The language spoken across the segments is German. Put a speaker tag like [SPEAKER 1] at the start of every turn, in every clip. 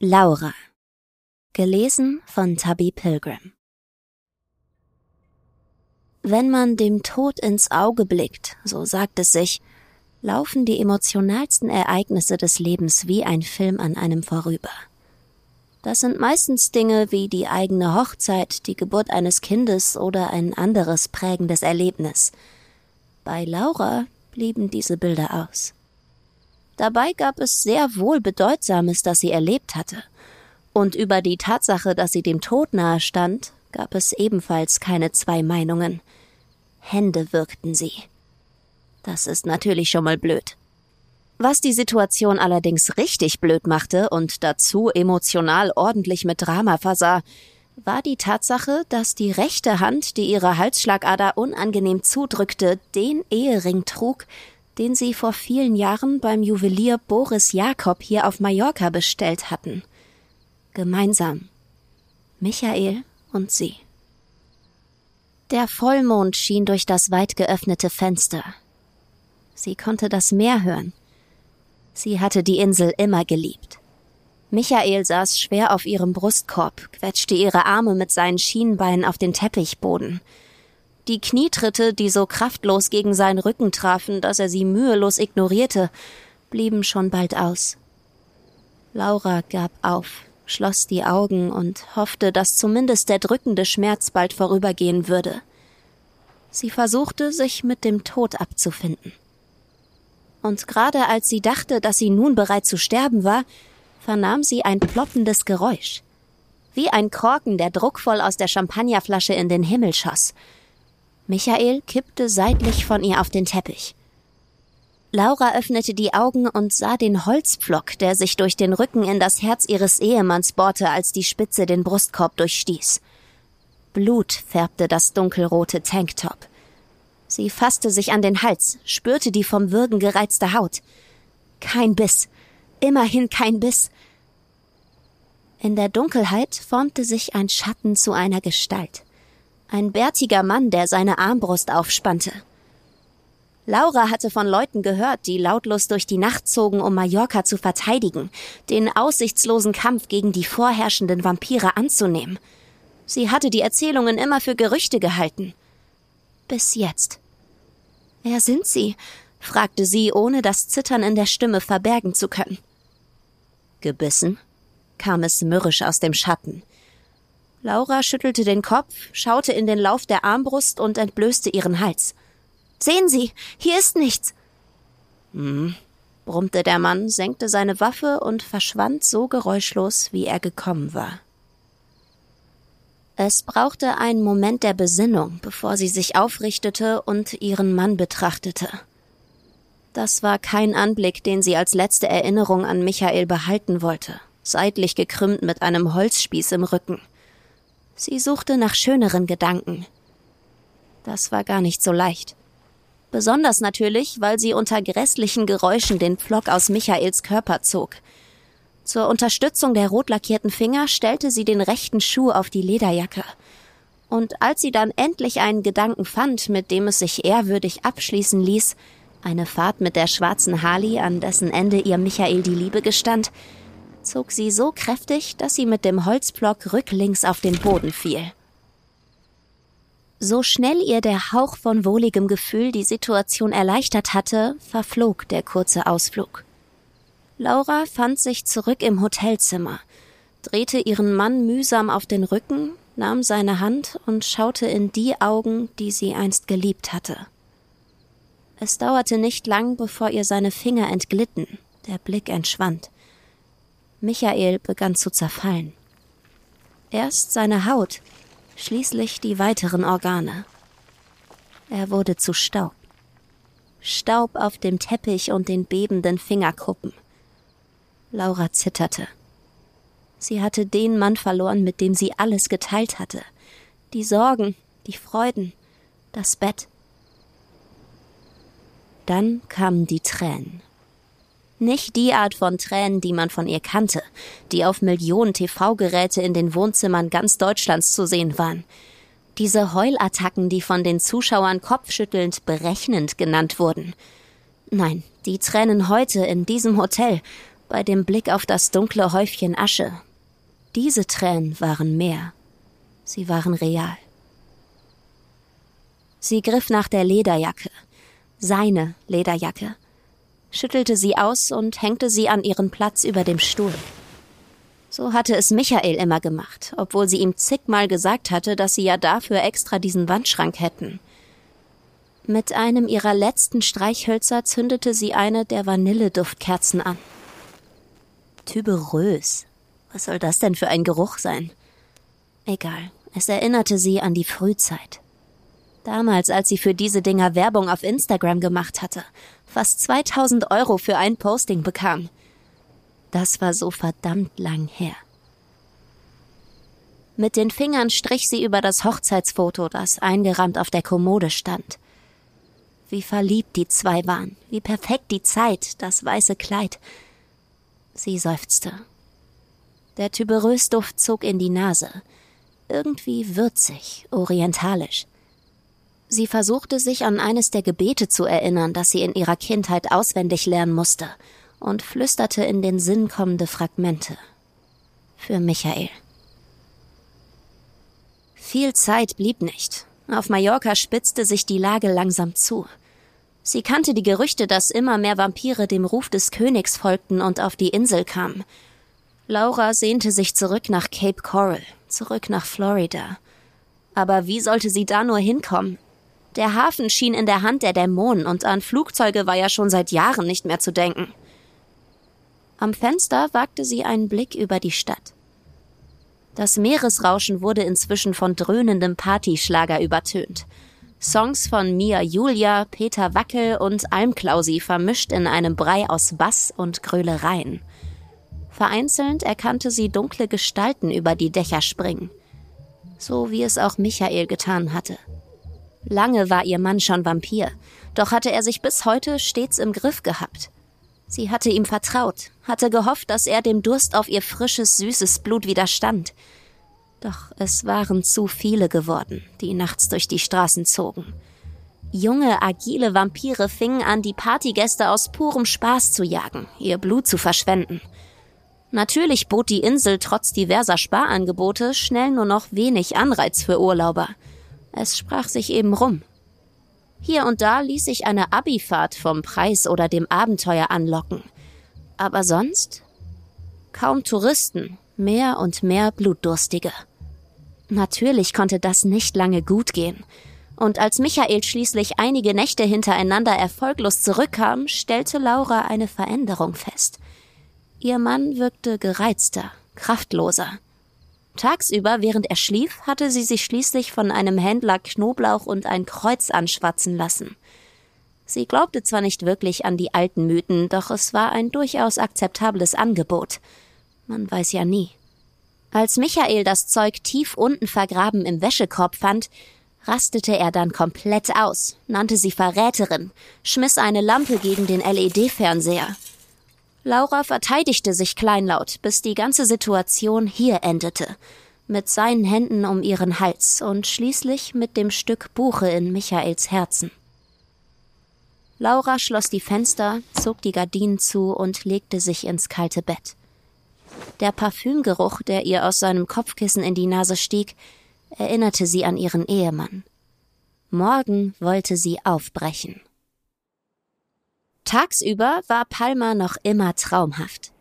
[SPEAKER 1] Laura. Gelesen von Tabby Pilgrim. Wenn man dem Tod ins Auge blickt, so sagt es sich, laufen die emotionalsten Ereignisse des Lebens wie ein Film an einem vorüber. Das sind meistens Dinge wie die eigene Hochzeit, die Geburt eines Kindes oder ein anderes prägendes Erlebnis. Bei Laura blieben diese Bilder aus. Dabei gab es sehr wohl Bedeutsames, das sie erlebt hatte. Und über die Tatsache, dass sie dem Tod nahe stand, gab es ebenfalls keine zwei Meinungen. Hände wirkten sie. Das ist natürlich schon mal blöd. Was die Situation allerdings richtig blöd machte und dazu emotional ordentlich mit Drama versah, war die Tatsache, dass die rechte Hand, die ihre Halsschlagader unangenehm zudrückte, den Ehering trug, den sie vor vielen Jahren beim Juwelier Boris Jakob hier auf Mallorca bestellt hatten. Gemeinsam. Michael und sie. Der Vollmond schien durch das weit geöffnete Fenster. Sie konnte das Meer hören. Sie hatte die Insel immer geliebt. Michael saß schwer auf ihrem Brustkorb, quetschte ihre Arme mit seinen Schienbeinen auf den Teppichboden. Die Knietritte, die so kraftlos gegen seinen Rücken trafen, dass er sie mühelos ignorierte, blieben schon bald aus. Laura gab auf, schloss die Augen und hoffte, dass zumindest der drückende Schmerz bald vorübergehen würde. Sie versuchte, sich mit dem Tod abzufinden. Und gerade als sie dachte, dass sie nun bereit zu sterben war, vernahm sie ein ploppendes Geräusch. Wie ein Korken, der druckvoll aus der Champagnerflasche in den Himmel schoss. Michael kippte seitlich von ihr auf den Teppich. Laura öffnete die Augen und sah den Holzpflock, der sich durch den Rücken in das Herz ihres Ehemanns bohrte, als die Spitze den Brustkorb durchstieß. Blut färbte das dunkelrote Tanktop. Sie fasste sich an den Hals, spürte die vom Würgen gereizte Haut. Kein Biss. Immerhin kein Biss. In der Dunkelheit formte sich ein Schatten zu einer Gestalt. Ein bärtiger Mann, der seine Armbrust aufspannte. Laura hatte von Leuten gehört, die lautlos durch die Nacht zogen, um Mallorca zu verteidigen, den aussichtslosen Kampf gegen die vorherrschenden Vampire anzunehmen. Sie hatte die Erzählungen immer für Gerüchte gehalten. Bis jetzt. Wer sind Sie? fragte sie, ohne das Zittern in der Stimme verbergen zu können. Gebissen? kam es mürrisch aus dem Schatten. Laura schüttelte den Kopf, schaute in den Lauf der Armbrust und entblößte ihren Hals. Sehen Sie, hier ist nichts. Hm, brummte der Mann, senkte seine Waffe und verschwand so geräuschlos, wie er gekommen war. Es brauchte einen Moment der Besinnung, bevor sie sich aufrichtete und ihren Mann betrachtete. Das war kein Anblick, den sie als letzte Erinnerung an Michael behalten wollte, seitlich gekrümmt mit einem Holzspieß im Rücken. Sie suchte nach schöneren Gedanken. Das war gar nicht so leicht. Besonders natürlich, weil sie unter grässlichen Geräuschen den Pflock aus Michaels Körper zog. Zur Unterstützung der rot lackierten Finger stellte sie den rechten Schuh auf die Lederjacke. Und als sie dann endlich einen Gedanken fand, mit dem es sich ehrwürdig abschließen ließ, eine Fahrt mit der schwarzen Harley, an dessen Ende ihr Michael die Liebe gestand, zog sie so kräftig, dass sie mit dem Holzblock rücklings auf den Boden fiel. So schnell ihr der Hauch von wohligem Gefühl die Situation erleichtert hatte, verflog der kurze Ausflug. Laura fand sich zurück im Hotelzimmer, drehte ihren Mann mühsam auf den Rücken, nahm seine Hand und schaute in die Augen, die sie einst geliebt hatte. Es dauerte nicht lang, bevor ihr seine Finger entglitten, der Blick entschwand. Michael begann zu zerfallen. Erst seine Haut, schließlich die weiteren Organe. Er wurde zu Staub. Staub auf dem Teppich und den bebenden Fingerkuppen. Laura zitterte. Sie hatte den Mann verloren, mit dem sie alles geteilt hatte. Die Sorgen, die Freuden, das Bett. Dann kamen die Tränen. Nicht die Art von Tränen, die man von ihr kannte, die auf Millionen TV-Geräte in den Wohnzimmern ganz Deutschlands zu sehen waren. Diese Heulattacken, die von den Zuschauern kopfschüttelnd berechnend genannt wurden. Nein, die Tränen heute in diesem Hotel bei dem Blick auf das dunkle Häufchen Asche. Diese Tränen waren mehr. Sie waren real. Sie griff nach der Lederjacke, seine Lederjacke, schüttelte sie aus und hängte sie an ihren Platz über dem Stuhl. So hatte es Michael immer gemacht, obwohl sie ihm zigmal gesagt hatte, dass sie ja dafür extra diesen Wandschrank hätten. Mit einem ihrer letzten Streichhölzer zündete sie eine der Vanilleduftkerzen an. Tüberös. Was soll das denn für ein Geruch sein? Egal, es erinnerte sie an die Frühzeit. Damals, als sie für diese Dinger Werbung auf Instagram gemacht hatte, fast 2000 Euro für ein Posting bekam. Das war so verdammt lang her. Mit den Fingern strich sie über das Hochzeitsfoto, das eingerahmt auf der Kommode stand. Wie verliebt die zwei waren, wie perfekt die Zeit, das weiße Kleid. Sie seufzte. Der Tuberösduft zog in die Nase. Irgendwie würzig, orientalisch. Sie versuchte sich an eines der Gebete zu erinnern, das sie in ihrer Kindheit auswendig lernen musste, und flüsterte in den Sinn kommende Fragmente. Für Michael. Viel Zeit blieb nicht. Auf Mallorca spitzte sich die Lage langsam zu. Sie kannte die Gerüchte, dass immer mehr Vampire dem Ruf des Königs folgten und auf die Insel kamen. Laura sehnte sich zurück nach Cape Coral, zurück nach Florida. Aber wie sollte sie da nur hinkommen? Der Hafen schien in der Hand der Dämonen und an Flugzeuge war ja schon seit Jahren nicht mehr zu denken. Am Fenster wagte sie einen Blick über die Stadt. Das Meeresrauschen wurde inzwischen von dröhnendem Partyschlager übertönt. Songs von Mia Julia, Peter Wackel und Almklausi vermischt in einem Brei aus Bass und Grölereien. Vereinzelt erkannte sie dunkle Gestalten über die Dächer springen. So wie es auch Michael getan hatte. Lange war ihr Mann schon Vampir, doch hatte er sich bis heute stets im Griff gehabt. Sie hatte ihm vertraut, hatte gehofft, dass er dem Durst auf ihr frisches, süßes Blut widerstand. Doch es waren zu viele geworden, die nachts durch die Straßen zogen. Junge, agile Vampire fingen an, die Partygäste aus purem Spaß zu jagen, ihr Blut zu verschwenden. Natürlich bot die Insel trotz diverser Sparangebote schnell nur noch wenig Anreiz für Urlauber – es sprach sich eben rum. Hier und da ließ sich eine Abifahrt vom Preis oder dem Abenteuer anlocken. Aber sonst? Kaum Touristen, mehr und mehr Blutdurstige. Natürlich konnte das nicht lange gut gehen. Und als Michael schließlich einige Nächte hintereinander erfolglos zurückkam, stellte Laura eine Veränderung fest. Ihr Mann wirkte gereizter, kraftloser. Tagsüber, während er schlief, hatte sie sich schließlich von einem Händler Knoblauch und ein Kreuz anschwatzen lassen. Sie glaubte zwar nicht wirklich an die alten Mythen, doch es war ein durchaus akzeptables Angebot. Man weiß ja nie. Als Michael das Zeug tief unten vergraben im Wäschekorb fand, rastete er dann komplett aus, nannte sie Verräterin, schmiss eine Lampe gegen den LED-Fernseher. Laura verteidigte sich kleinlaut, bis die ganze Situation hier endete, mit seinen Händen um ihren Hals und schließlich mit dem Stück Buche in Michaels Herzen. Laura schloss die Fenster, zog die Gardinen zu und legte sich ins kalte Bett. Der Parfümgeruch, der ihr aus seinem Kopfkissen in die Nase stieg, erinnerte sie an ihren Ehemann. Morgen wollte sie aufbrechen. Tagsüber war Palma noch immer traumhaft.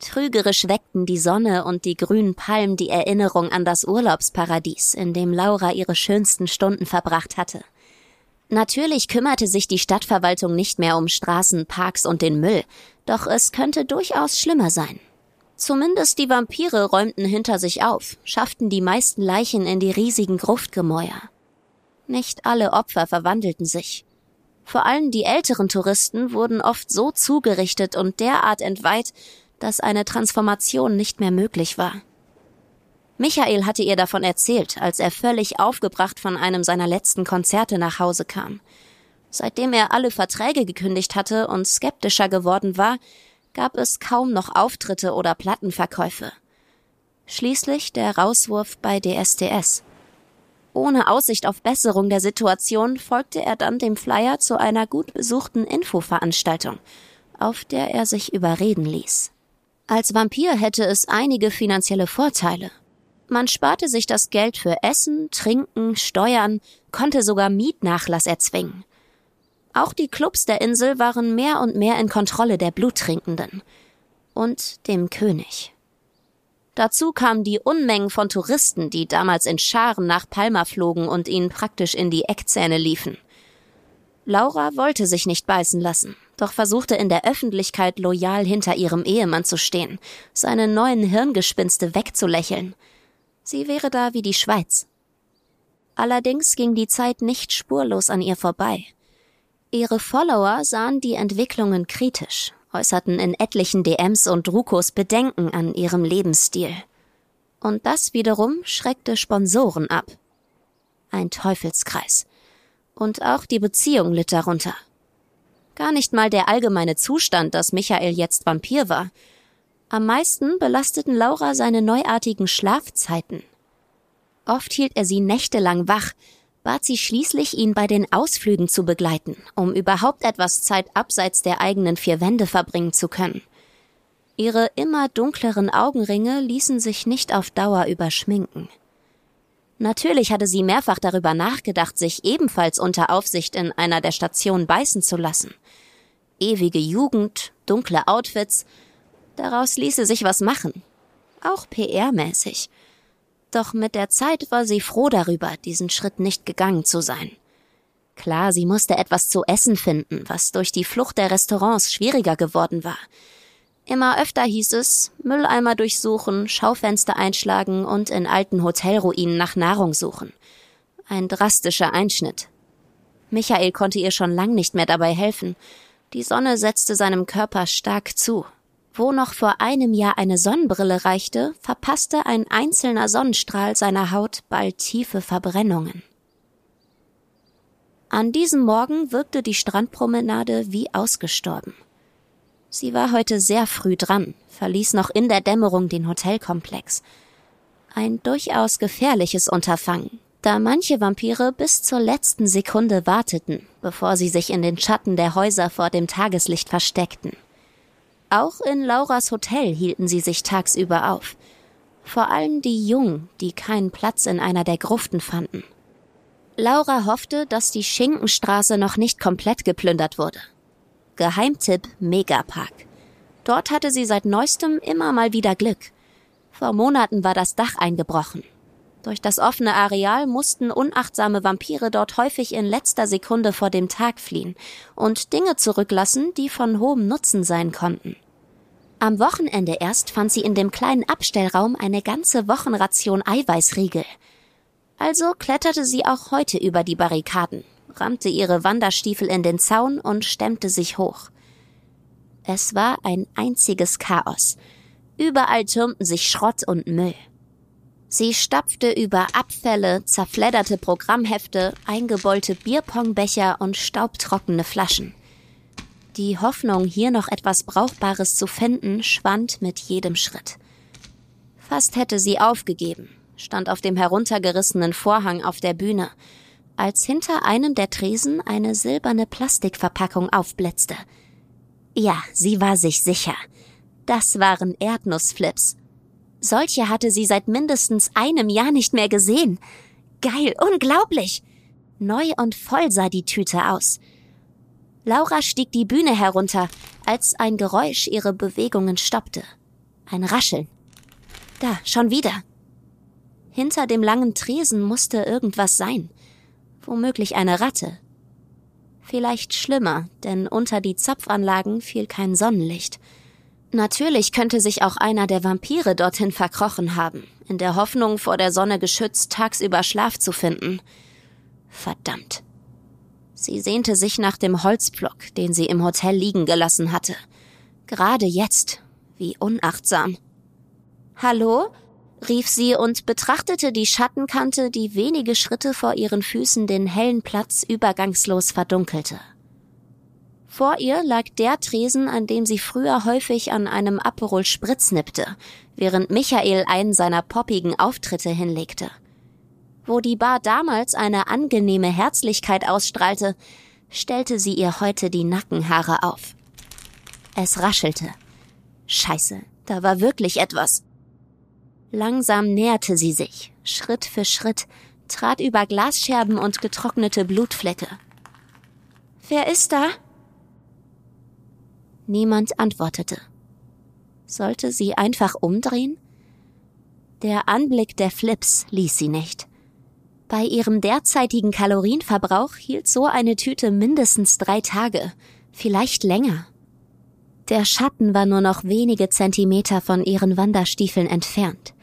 [SPEAKER 1] Trügerisch weckten die Sonne und die grünen Palmen die Erinnerung an das Urlaubsparadies, in dem Laura ihre schönsten Stunden verbracht hatte. Natürlich kümmerte sich die Stadtverwaltung nicht mehr um Straßen, Parks und den Müll, doch es könnte durchaus schlimmer sein. Zumindest die Vampire räumten hinter sich auf, schafften die meisten Leichen in die riesigen Gruftgemäuer. Nicht alle Opfer verwandelten sich. Vor allem die älteren Touristen wurden oft so zugerichtet und derart entweiht, dass eine Transformation nicht mehr möglich war. Michael hatte ihr davon erzählt, als er völlig aufgebracht von einem seiner letzten Konzerte nach Hause kam. Seitdem er alle Verträge gekündigt hatte und skeptischer geworden war, gab es kaum noch Auftritte oder Plattenverkäufe. Schließlich der Rauswurf bei DSDS. Ohne Aussicht auf Besserung der Situation folgte er dann dem Flyer zu einer gut besuchten Infoveranstaltung. auf der er sich überreden ließ. Als Vampir hätte es einige finanzielle Vorteile. Man sparte sich das Geld für Essen, Trinken, Steuern, konnte sogar Mietnachlass erzwingen. Auch die Clubs der Insel waren mehr und mehr in Kontrolle der Bluttrinkenden und dem König. Dazu kamen die Unmengen von Touristen, die damals in Scharen nach Palma flogen und ihnen praktisch in die Eckzähne liefen. Laura wollte sich nicht beißen lassen, doch versuchte in der Öffentlichkeit loyal hinter ihrem Ehemann zu stehen, seine neuen Hirngespinste wegzulächeln. Sie wäre da wie die Schweiz. Allerdings ging die Zeit nicht spurlos an ihr vorbei. Ihre Follower sahen die Entwicklungen kritisch, äußerten in etlichen DMs und Drukos Bedenken an ihrem Lebensstil. Und das wiederum schreckte Sponsoren ab. Ein Teufelskreis. Und auch die Beziehung litt darunter. Gar nicht mal der allgemeine Zustand, dass Michael jetzt Vampir war. Am meisten belasteten Laura seine neuartigen Schlafzeiten. Oft hielt er sie nächtelang wach, bat sie schließlich, ihn bei den Ausflügen zu begleiten, um überhaupt etwas Zeit abseits der eigenen vier Wände verbringen zu können. Ihre immer dunkleren Augenringe ließen sich nicht auf Dauer überschminken. Natürlich hatte sie mehrfach darüber nachgedacht, sich ebenfalls unter Aufsicht in einer der Stationen beißen zu lassen. Ewige Jugend, dunkle Outfits, daraus ließe sich was machen. Auch PR-mäßig. Doch mit der Zeit war sie froh darüber, diesen Schritt nicht gegangen zu sein. Klar, sie musste etwas zu essen finden, was durch die Flucht der Restaurants schwieriger geworden war. Immer öfter hieß es, Mülleimer durchsuchen, Schaufenster einschlagen und in alten Hotelruinen nach Nahrung suchen. Ein drastischer Einschnitt. Michael konnte ihr schon lang nicht mehr dabei helfen. Die Sonne setzte seinem Körper stark zu. Wo noch vor einem Jahr eine Sonnenbrille reichte, verpasste ein einzelner Sonnenstrahl seiner Haut bald tiefe Verbrennungen. An diesem Morgen wirkte die Strandpromenade wie ausgestorben. Sie war heute sehr früh dran, verließ noch in der Dämmerung den Hotelkomplex. Ein durchaus gefährliches Unterfangen, da manche Vampire bis zur letzten Sekunde warteten, bevor sie sich in den Schatten der Häuser vor dem Tageslicht versteckten. Auch in Lauras Hotel hielten sie sich tagsüber auf. Vor allem die Jungen, die keinen Platz in einer der Gruften fanden. Laura hoffte, dass die Schinkenstraße noch nicht komplett geplündert wurde. Geheimtipp Megapark. Dort hatte sie seit neuestem immer mal wieder Glück. Vor Monaten war das Dach eingebrochen. Durch das offene Areal mussten unachtsame Vampire dort häufig in letzter Sekunde vor dem Tag fliehen und Dinge zurücklassen, die von hohem Nutzen sein konnten. Am Wochenende erst fand sie in dem kleinen Abstellraum eine ganze Wochenration Eiweißriegel. Also kletterte sie auch heute über die Barrikaden, rammte ihre Wanderstiefel in den Zaun und stemmte sich hoch. Es war ein einziges Chaos. Überall türmten sich Schrott und Müll. Sie stapfte über Abfälle, zerfledderte Programmhefte, eingebeulte Bierpongbecher und staubtrockene Flaschen. Die Hoffnung, hier noch etwas Brauchbares zu finden, schwand mit jedem Schritt. Fast hätte sie aufgegeben, stand auf dem heruntergerissenen Vorhang auf der Bühne, als hinter einem der Tresen eine silberne Plastikverpackung aufblitzte. Ja, sie war sich sicher. Das waren Erdnussflips. Solche hatte sie seit mindestens einem Jahr nicht mehr gesehen. Geil, unglaublich. Neu und voll sah die Tüte aus. Laura stieg die Bühne herunter, als ein Geräusch ihre Bewegungen stoppte. Ein Rascheln. Da, schon wieder. Hinter dem langen Tresen musste irgendwas sein womöglich eine Ratte. Vielleicht schlimmer, denn unter die Zapfanlagen fiel kein Sonnenlicht. Natürlich könnte sich auch einer der Vampire dorthin verkrochen haben, in der Hoffnung, vor der Sonne geschützt tagsüber Schlaf zu finden. Verdammt. Sie sehnte sich nach dem Holzpflock, den sie im Hotel liegen gelassen hatte. Gerade jetzt. Wie unachtsam. Hallo? rief sie und betrachtete die Schattenkante, die wenige Schritte vor ihren Füßen den hellen Platz übergangslos verdunkelte. Vor ihr lag der Tresen, an dem sie früher häufig an einem Aperol Spritz nippte, während Michael einen seiner poppigen Auftritte hinlegte. Wo die Bar damals eine angenehme Herzlichkeit ausstrahlte, stellte sie ihr heute die Nackenhaare auf. Es raschelte. Scheiße, da war wirklich etwas. Langsam näherte sie sich, Schritt für Schritt, trat über Glasscherben und getrocknete Blutflecke. Wer ist da? Niemand antwortete. Sollte sie einfach umdrehen? Der Anblick der Flips ließ sie nicht. Bei ihrem derzeitigen Kalorienverbrauch hielt so eine Tüte mindestens drei Tage, vielleicht länger. Der Schatten war nur noch wenige Zentimeter von ihren Wanderstiefeln entfernt.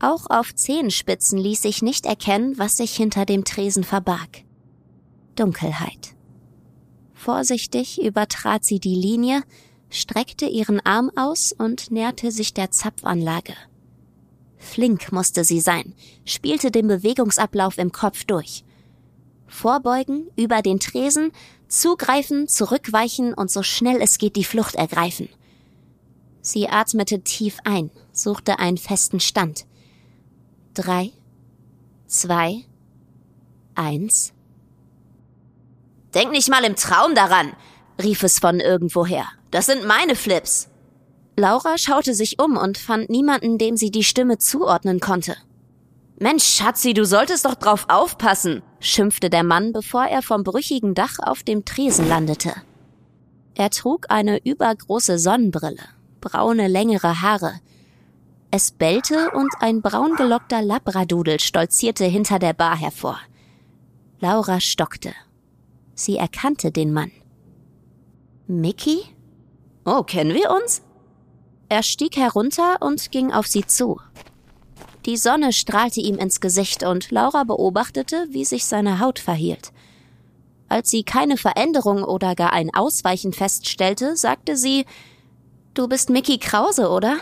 [SPEAKER 1] Auch auf Zehenspitzen ließ sich nicht erkennen, was sich hinter dem Tresen verbarg. Dunkelheit. Vorsichtig übertrat sie die Linie, streckte ihren Arm aus und näherte sich der Zapfanlage. Flink musste sie sein, spielte den Bewegungsablauf im Kopf durch. Vorbeugen, über den Tresen, zugreifen, zurückweichen und so schnell es geht die Flucht ergreifen. Sie atmete tief ein, suchte einen festen Stand. Drei, zwei, eins. Denk nicht mal im Traum daran, rief es von irgendwoher. Das sind meine Flips. Laura schaute sich um und fand niemanden, dem sie die Stimme zuordnen konnte. Mensch, Schatzi, du solltest doch drauf aufpassen, schimpfte der Mann, bevor er vom brüchigen Dach auf dem Tresen landete. Er trug eine übergroße Sonnenbrille, braune längere Haare. Es bellte und ein braungelockter Labradudel stolzierte hinter der Bar hervor. Laura stockte. Sie erkannte den Mann. Mickey? Oh, kennen wir uns? Er stieg herunter und ging auf sie zu. Die Sonne strahlte ihm ins Gesicht und Laura beobachtete, wie sich seine Haut verhielt. Als sie keine Veränderung oder gar ein Ausweichen feststellte, sagte sie, Du bist Mickey Krause, oder?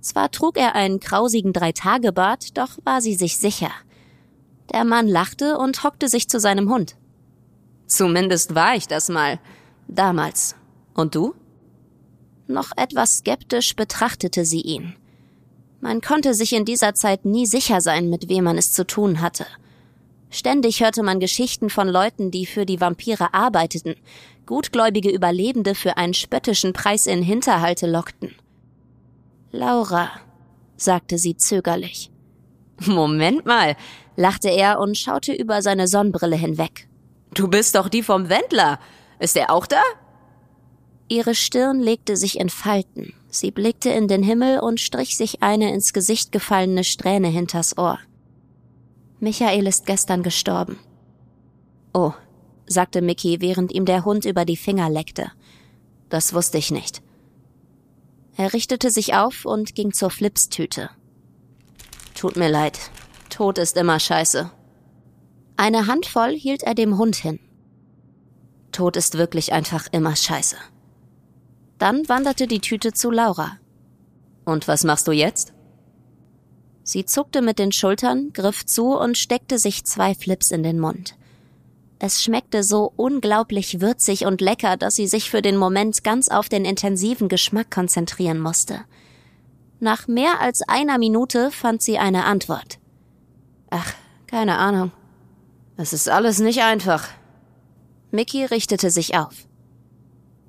[SPEAKER 1] Zwar trug er einen krausigen Dreitagebart, doch war sie sich sicher. Der Mann lachte und hockte sich zu seinem Hund. Zumindest war ich das mal. Damals. Und du? Noch etwas skeptisch betrachtete sie ihn. Man konnte sich in dieser Zeit nie sicher sein, mit wem man es zu tun hatte. Ständig hörte man Geschichten von Leuten, die für die Vampire arbeiteten, gutgläubige Überlebende für einen spöttischen Preis in Hinterhalte lockten. Laura, sagte sie zögerlich. Moment mal, lachte er und schaute über seine Sonnenbrille hinweg. Du bist doch die vom Wendler. Ist er auch da? Ihre Stirn legte sich in Falten. Sie blickte in den Himmel und strich sich eine ins Gesicht gefallene Strähne hinters Ohr. Michael ist gestern gestorben. Oh, sagte Mickey, während ihm der Hund über die Finger leckte. Das wusste ich nicht. Er richtete sich auf und ging zur Flipstüte. Tut mir leid. Tod ist immer scheiße. Eine Handvoll hielt er dem Hund hin. Tod ist wirklich einfach immer scheiße. Dann wanderte die Tüte zu Laura. Und was machst du jetzt? Sie zuckte mit den Schultern, griff zu und steckte sich zwei Flips in den Mund. Es schmeckte so unglaublich würzig und lecker, dass sie sich für den Moment ganz auf den intensiven Geschmack konzentrieren musste. Nach mehr als einer Minute fand sie eine Antwort. Ach, keine Ahnung. Es ist alles nicht einfach. Mickey richtete sich auf.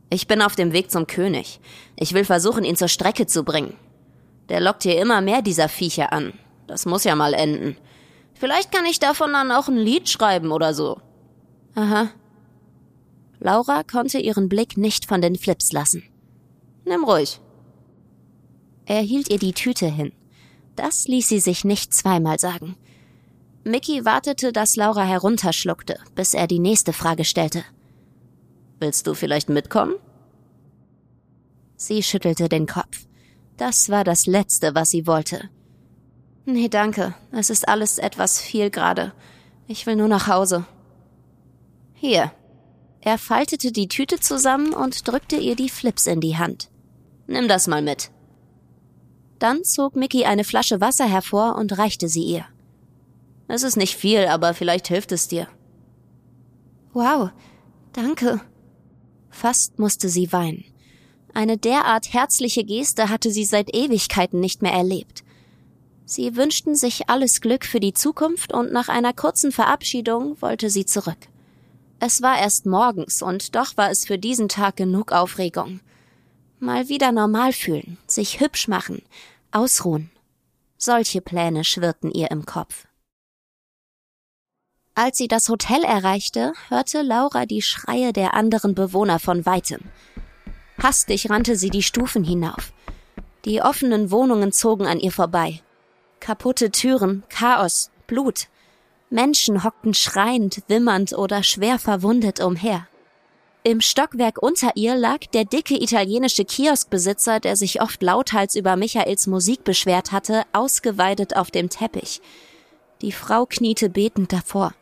[SPEAKER 1] Ich bin auf dem Weg zum König. Ich will versuchen, ihn zur Strecke zu bringen. Der lockt hier immer mehr dieser Viecher an. Das muss ja mal enden. Vielleicht kann ich davon dann auch ein Lied schreiben oder so. Aha. Laura konnte ihren Blick nicht von den Flips lassen. Nimm ruhig. Er hielt ihr die Tüte hin. Das ließ sie sich nicht zweimal sagen. Mickey wartete, dass Laura herunterschluckte, bis er die nächste Frage stellte. Willst du vielleicht mitkommen? Sie schüttelte den Kopf. Das war das Letzte, was sie wollte. Nee, danke. Es ist alles etwas viel gerade. Ich will nur nach Hause. Hier. Er faltete die Tüte zusammen und drückte ihr die Flips in die Hand. Nimm das mal mit. Dann zog Mickey eine Flasche Wasser hervor und reichte sie ihr. Es ist nicht viel, aber vielleicht hilft es dir. Wow, danke. Fast musste sie weinen. Eine derart herzliche Geste hatte sie seit Ewigkeiten nicht mehr erlebt. Sie wünschten sich alles Glück für die Zukunft und nach einer kurzen Verabschiedung wollte sie zurück. Es war erst morgens und doch war es für diesen Tag genug Aufregung. Mal wieder normal fühlen, sich hübsch machen, ausruhen. Solche Pläne schwirrten ihr im Kopf. Als sie das Hotel erreichte, hörte Laura die Schreie der anderen Bewohner von weitem. Hastig rannte sie die Stufen hinauf. Die offenen Wohnungen zogen an ihr vorbei. Kaputte Türen, Chaos, Blut. Menschen hockten schreiend, wimmernd oder schwer verwundet umher. Im Stockwerk unter ihr lag der dicke italienische Kioskbesitzer, der sich oft lauthals über Michaels Musik beschwert hatte, ausgeweidet auf dem Teppich. Die Frau kniete betend davor.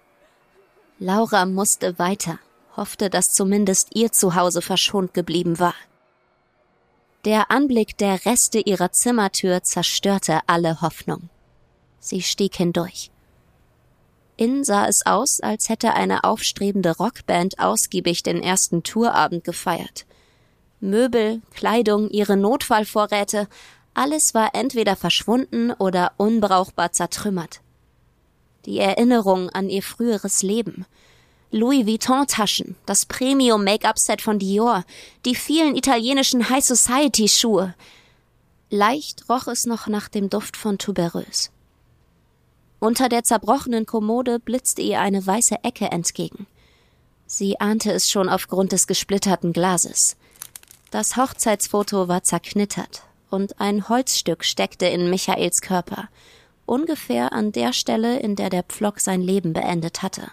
[SPEAKER 1] Laura musste weiter, hoffte, dass zumindest ihr Zuhause verschont geblieben war. Der Anblick der Reste ihrer Zimmertür zerstörte alle Hoffnung. Sie stieg hindurch. Innen sah es aus, als hätte eine aufstrebende Rockband ausgiebig den ersten Tourabend gefeiert. Möbel, Kleidung, ihre Notfallvorräte, alles war entweder verschwunden oder unbrauchbar zertrümmert. Die Erinnerung an ihr früheres Leben, Louis Vuitton-Taschen, das Premium-Make-up-Set von Dior, die vielen italienischen High-Society-Schuhe. Leicht roch es noch nach dem Duft von Tuberös. Unter der zerbrochenen Kommode blitzte ihr eine weiße Ecke entgegen. Sie ahnte es schon aufgrund des gesplitterten Glases. Das Hochzeitsfoto war zerknittert und ein Holzstück steckte in Michaels Körper, ungefähr an der Stelle, in der der Pflock sein Leben beendet hatte.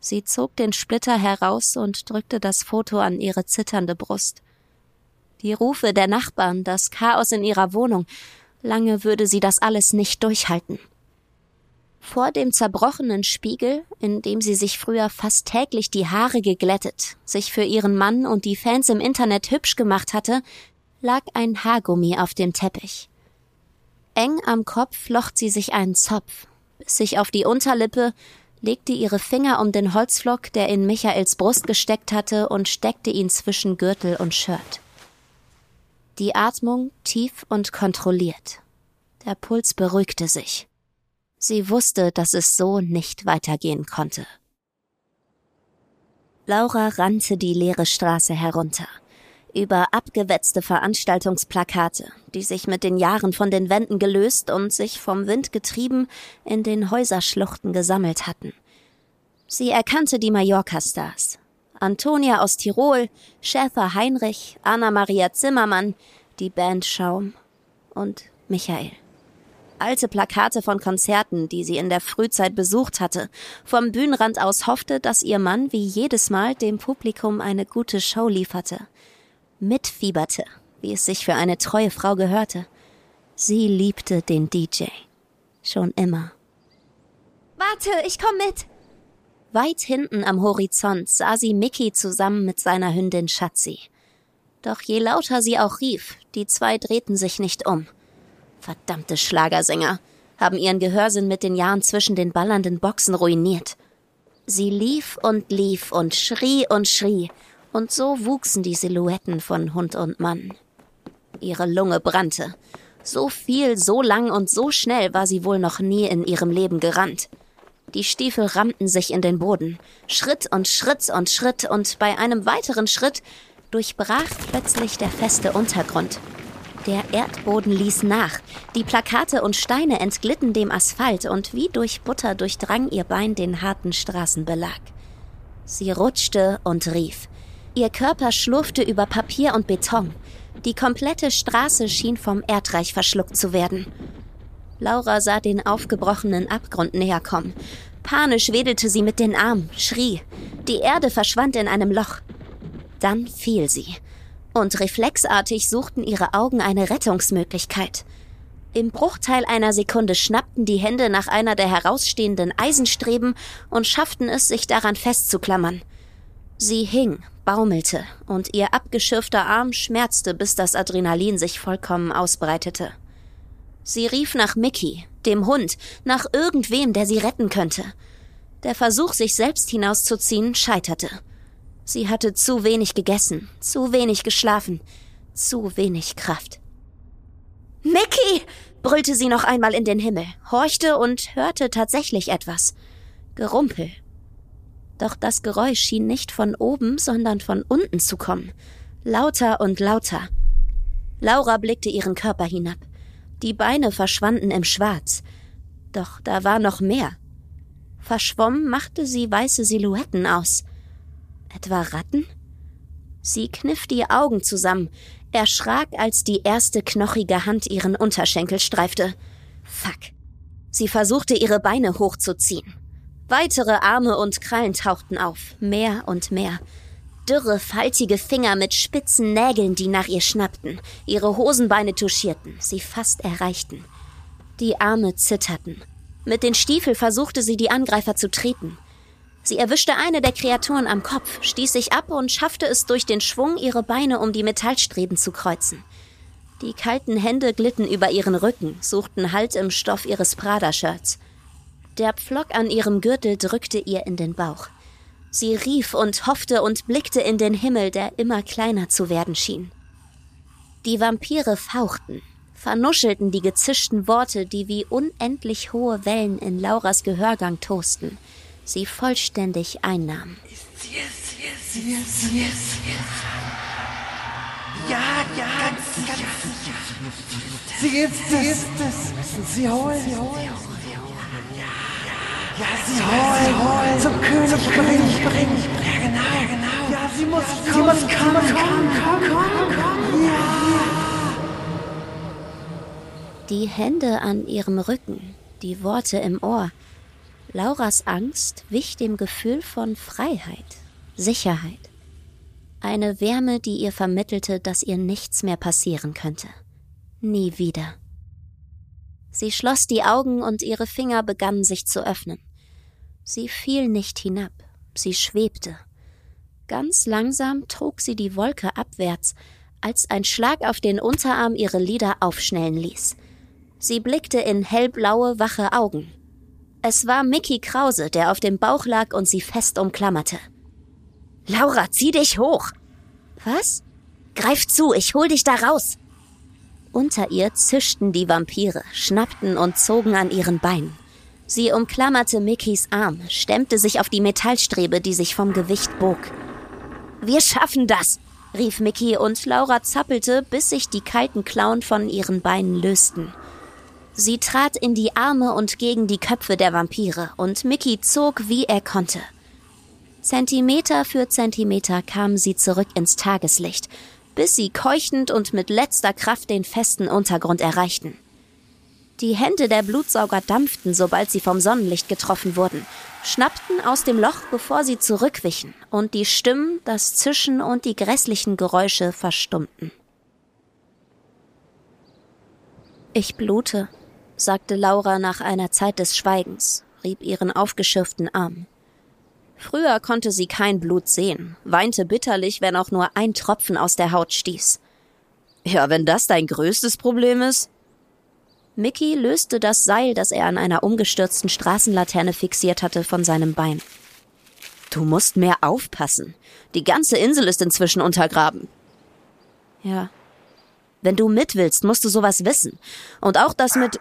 [SPEAKER 1] Sie zog den Splitter heraus und drückte das Foto an ihre zitternde Brust. Die Rufe der Nachbarn, das Chaos in ihrer Wohnung, lange würde sie das alles nicht durchhalten. Vor dem zerbrochenen Spiegel, in dem sie sich früher fast täglich die Haare geglättet, sich für ihren Mann und die Fans im Internet hübsch gemacht hatte, lag ein Haargummi auf dem Teppich. Eng am Kopf flocht sie sich einen Zopf, bis sich auf die Unterlippe legte ihre Finger um den Holzflock, der in Michaels Brust gesteckt hatte, und steckte ihn zwischen Gürtel und Shirt. Die Atmung tief und kontrolliert. Der Puls beruhigte sich. Sie wusste, dass es so nicht weitergehen konnte. Laura rannte die leere Straße herunter über abgewetzte Veranstaltungsplakate, die sich mit den Jahren von den Wänden gelöst und sich vom Wind getrieben in den Häuserschluchten gesammelt hatten. Sie erkannte die Mallorca-Stars. Antonia aus Tirol, Schäfer Heinrich, Anna-Maria Zimmermann, die Band Schaum und Michael. Alte Plakate von Konzerten, die sie in der Frühzeit besucht hatte, vom Bühnenrand aus hoffte, dass ihr Mann wie jedes Mal dem Publikum eine gute Show lieferte mitfieberte, wie es sich für eine treue Frau gehörte. Sie liebte den DJ. Schon immer.
[SPEAKER 2] Warte, ich komm mit!
[SPEAKER 1] Weit hinten am Horizont sah sie Mickey zusammen mit seiner Hündin Schatzi. Doch je lauter sie auch rief, die zwei drehten sich nicht um. Verdammte Schlagersänger haben ihren Gehörsinn mit den Jahren zwischen den ballernden Boxen ruiniert. Sie lief und lief und schrie und schrie, und so wuchsen die Silhouetten von Hund und Mann. Ihre Lunge brannte. So viel, so lang und so schnell war sie wohl noch nie in ihrem Leben gerannt. Die Stiefel rammten sich in den Boden. Schritt und Schritt und Schritt und bei einem weiteren Schritt durchbrach plötzlich der feste Untergrund. Der Erdboden ließ nach, die Plakate und Steine entglitten dem Asphalt und wie durch Butter durchdrang ihr Bein den harten Straßenbelag. Sie rutschte und rief. Ihr Körper schlurfte über Papier und Beton. Die komplette Straße schien vom Erdreich verschluckt zu werden. Laura sah den aufgebrochenen Abgrund näher kommen. Panisch wedelte sie mit den Armen, schrie. Die Erde verschwand in einem Loch. Dann fiel sie. Und reflexartig suchten ihre Augen eine Rettungsmöglichkeit. Im Bruchteil einer Sekunde schnappten die Hände nach einer der herausstehenden Eisenstreben und schafften es, sich daran festzuklammern. Sie hing, baumelte und ihr abgeschürfter Arm schmerzte, bis das Adrenalin sich vollkommen ausbreitete. Sie rief nach Mickey, dem Hund, nach irgendwem, der sie retten könnte. Der Versuch, sich selbst hinauszuziehen, scheiterte. Sie hatte zu wenig gegessen, zu wenig geschlafen, zu wenig Kraft. Mickey! brüllte sie noch einmal in den Himmel, horchte und hörte tatsächlich etwas. Gerumpel. Doch das Geräusch schien nicht von oben, sondern von unten zu kommen. Lauter und lauter. Laura blickte ihren Körper hinab. Die Beine verschwanden im Schwarz. Doch da war noch mehr. Verschwommen machte sie weiße Silhouetten aus. Etwa Ratten? Sie kniff die Augen zusammen, erschrak, als die erste knochige Hand ihren Unterschenkel streifte. Fuck. Sie versuchte, ihre Beine hochzuziehen. Weitere Arme und Krallen tauchten auf, mehr und mehr. Dürre, faltige Finger mit spitzen Nägeln, die nach ihr schnappten, ihre Hosenbeine touchierten, sie fast erreichten. Die Arme zitterten. Mit den Stiefeln versuchte sie, die Angreifer zu treten. Sie erwischte eine der Kreaturen am Kopf, stieß sich ab und schaffte es durch den Schwung, ihre Beine um die Metallstreben zu kreuzen. Die kalten Hände glitten über ihren Rücken, suchten Halt im Stoff ihres Prada-Shirts. Der Pflock an ihrem Gürtel drückte ihr in den Bauch. Sie rief und hoffte und blickte in den Himmel, der immer kleiner zu werden schien. Die Vampire fauchten, vernuschelten die gezischten Worte, die wie unendlich hohe Wellen in Lauras Gehörgang tosten, sie vollständig einnahmen. Yes, yes, yes, yes,
[SPEAKER 3] Ja, ja, ganz, ganz sicher. Sie ist es. Sie. Müssen Sie holen. Ja, sie holen, zum König, zum König bringen. Ja, genau, ja, genau. Ja, sie muss kommen, sie muss kommen, kommen, kommen, kommen, kommen. Ja.
[SPEAKER 1] Die Hände an ihrem Rücken, die Worte im Ohr. Lauras Angst wich dem Gefühl von Freiheit, Sicherheit. Eine Wärme, die ihr vermittelte, dass ihr nichts mehr passieren könnte. Nie wieder. Sie schloss die Augen und ihre Finger begannen sich zu öffnen. Sie fiel nicht hinab, sie schwebte. Ganz langsam trug sie die Wolke abwärts, als ein Schlag auf den Unterarm ihre Lider aufschnellen ließ. Sie blickte in hellblaue, wache Augen. Es war Mickey Krause, der auf dem Bauch lag und sie fest umklammerte. Laura, zieh dich hoch! Was? Greif zu, ich hol dich da raus! Unter ihr zischten die Vampire, schnappten und zogen an ihren Beinen. Sie umklammerte Mickys Arm, stemmte sich auf die Metallstrebe, die sich vom Gewicht bog. Wir schaffen das, rief Mickey und Laura zappelte, bis sich die kalten Klauen von ihren Beinen lösten. Sie trat in die Arme und gegen die Köpfe der Vampire, und Mickey zog, wie er konnte. Zentimeter für Zentimeter kam sie zurück ins Tageslicht, bis sie keuchend und mit letzter Kraft den festen Untergrund erreichten. Die Hände der Blutsauger dampften, sobald sie vom Sonnenlicht getroffen wurden, schnappten aus dem Loch, bevor sie zurückwichen, und die Stimmen, das Zischen und die grässlichen Geräusche verstummten. Ich blute, sagte Laura nach einer Zeit des Schweigens, rieb ihren aufgeschürften Arm. Früher konnte sie kein Blut sehen, weinte bitterlich, wenn auch nur ein Tropfen aus der Haut stieß. Ja, wenn das dein größtes Problem ist, Mickey löste das Seil, das er an einer umgestürzten Straßenlaterne fixiert hatte, von seinem Bein. Du musst mehr aufpassen. Die ganze Insel ist inzwischen untergraben. Ja. Wenn du mit willst, musst du sowas wissen. Und auch das mit.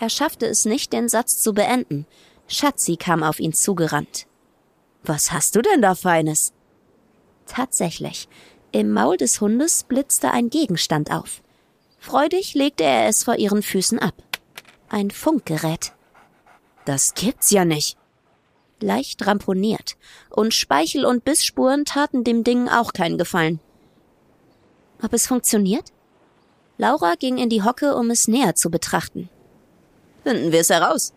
[SPEAKER 1] Er schaffte es nicht, den Satz zu beenden. Schatzi kam auf ihn zugerannt. Was hast du denn da Feines? Tatsächlich. Im Maul des Hundes blitzte ein Gegenstand auf. Freudig legte er es vor ihren Füßen ab. Ein Funkgerät. Das gibt's ja nicht. Leicht ramponiert, und Speichel und Bissspuren taten dem Ding auch keinen Gefallen. Ob es funktioniert? Laura ging in die Hocke, um es näher zu betrachten. Finden wir es heraus.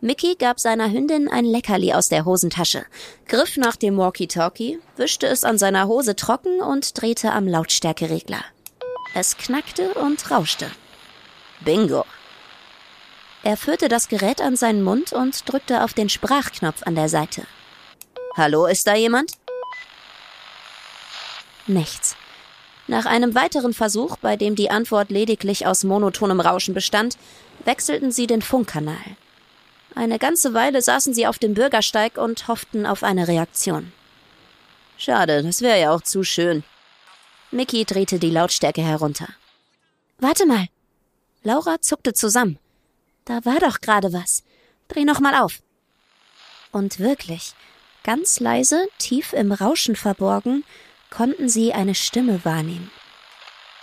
[SPEAKER 1] Mickey gab seiner Hündin ein Leckerli aus der Hosentasche, griff nach dem Walkie-Talkie, wischte es an seiner Hose trocken und drehte am Lautstärkeregler. Es knackte und rauschte. Bingo. Er führte das Gerät an seinen Mund und drückte auf den Sprachknopf an der Seite. Hallo, ist da jemand? Nichts. Nach einem weiteren Versuch, bei dem die Antwort lediglich aus monotonem Rauschen bestand, wechselten sie den Funkkanal. Eine ganze Weile saßen sie auf dem Bürgersteig und hofften auf eine Reaktion. Schade, das wäre ja auch zu schön. Mickey drehte die Lautstärke herunter. Warte mal. Laura zuckte zusammen. Da war doch gerade was. Dreh noch mal auf. Und wirklich, ganz leise, tief im Rauschen verborgen, konnten sie eine Stimme wahrnehmen.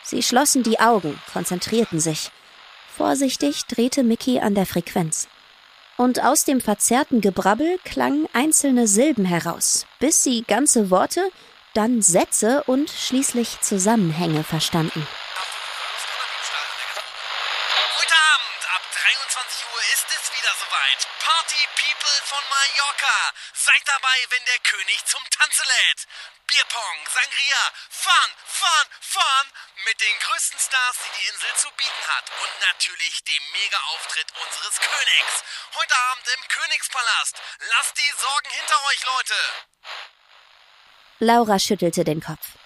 [SPEAKER 1] Sie schlossen die Augen, konzentrierten sich. Vorsichtig drehte Mickey an der Frequenz. Und aus dem verzerrten Gebrabbel klangen einzelne Silben heraus, bis sie ganze Worte, dann Sätze und schließlich Zusammenhänge verstanden.
[SPEAKER 4] Heute Abend ab 23 Uhr ist es wieder soweit. Party People von Mallorca. Seid dabei, wenn der König zum Tanze lädt. Bierpong, Sangria, Fun, Fun, Fun mit den größten Stars, die die Insel zu bieten hat. Und natürlich dem Mega-Auftritt unseres Königs. Heute Abend im Königspalast. Lasst die Sorgen hinter euch, Leute.
[SPEAKER 1] Laura schüttelte den Kopf.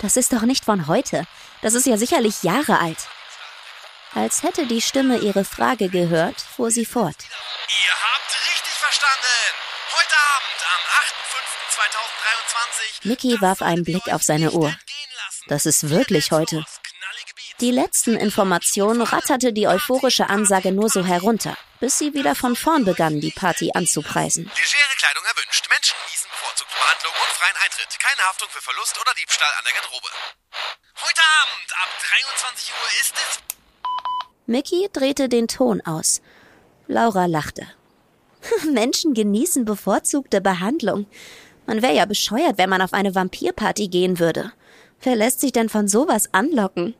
[SPEAKER 1] Das ist doch nicht von heute. Das ist ja sicherlich Jahre alt. Als hätte die Stimme ihre Frage gehört, fuhr sie fort.
[SPEAKER 4] Ihr habt richtig verstanden. Heute Abend am 8.5.2023.
[SPEAKER 1] Mickey warf einen Blick auf seine Uhr. Das ist wirklich heute. Die letzten Informationen ratterte die euphorische Ansage nur so herunter, bis sie wieder von vorn begann, die Party anzupreisen.
[SPEAKER 4] Legere Kleidung erwünscht. Menschen genießen bevorzugte Behandlung und freien Eintritt. Keine Haftung für Verlust oder Diebstahl an der Garderobe. Heute Abend ab 23 Uhr ist es.
[SPEAKER 1] Mickey drehte den Ton aus. Laura lachte. Menschen genießen bevorzugte Behandlung. Man wäre ja bescheuert, wenn man auf eine Vampirparty gehen würde. Wer lässt sich denn von sowas anlocken?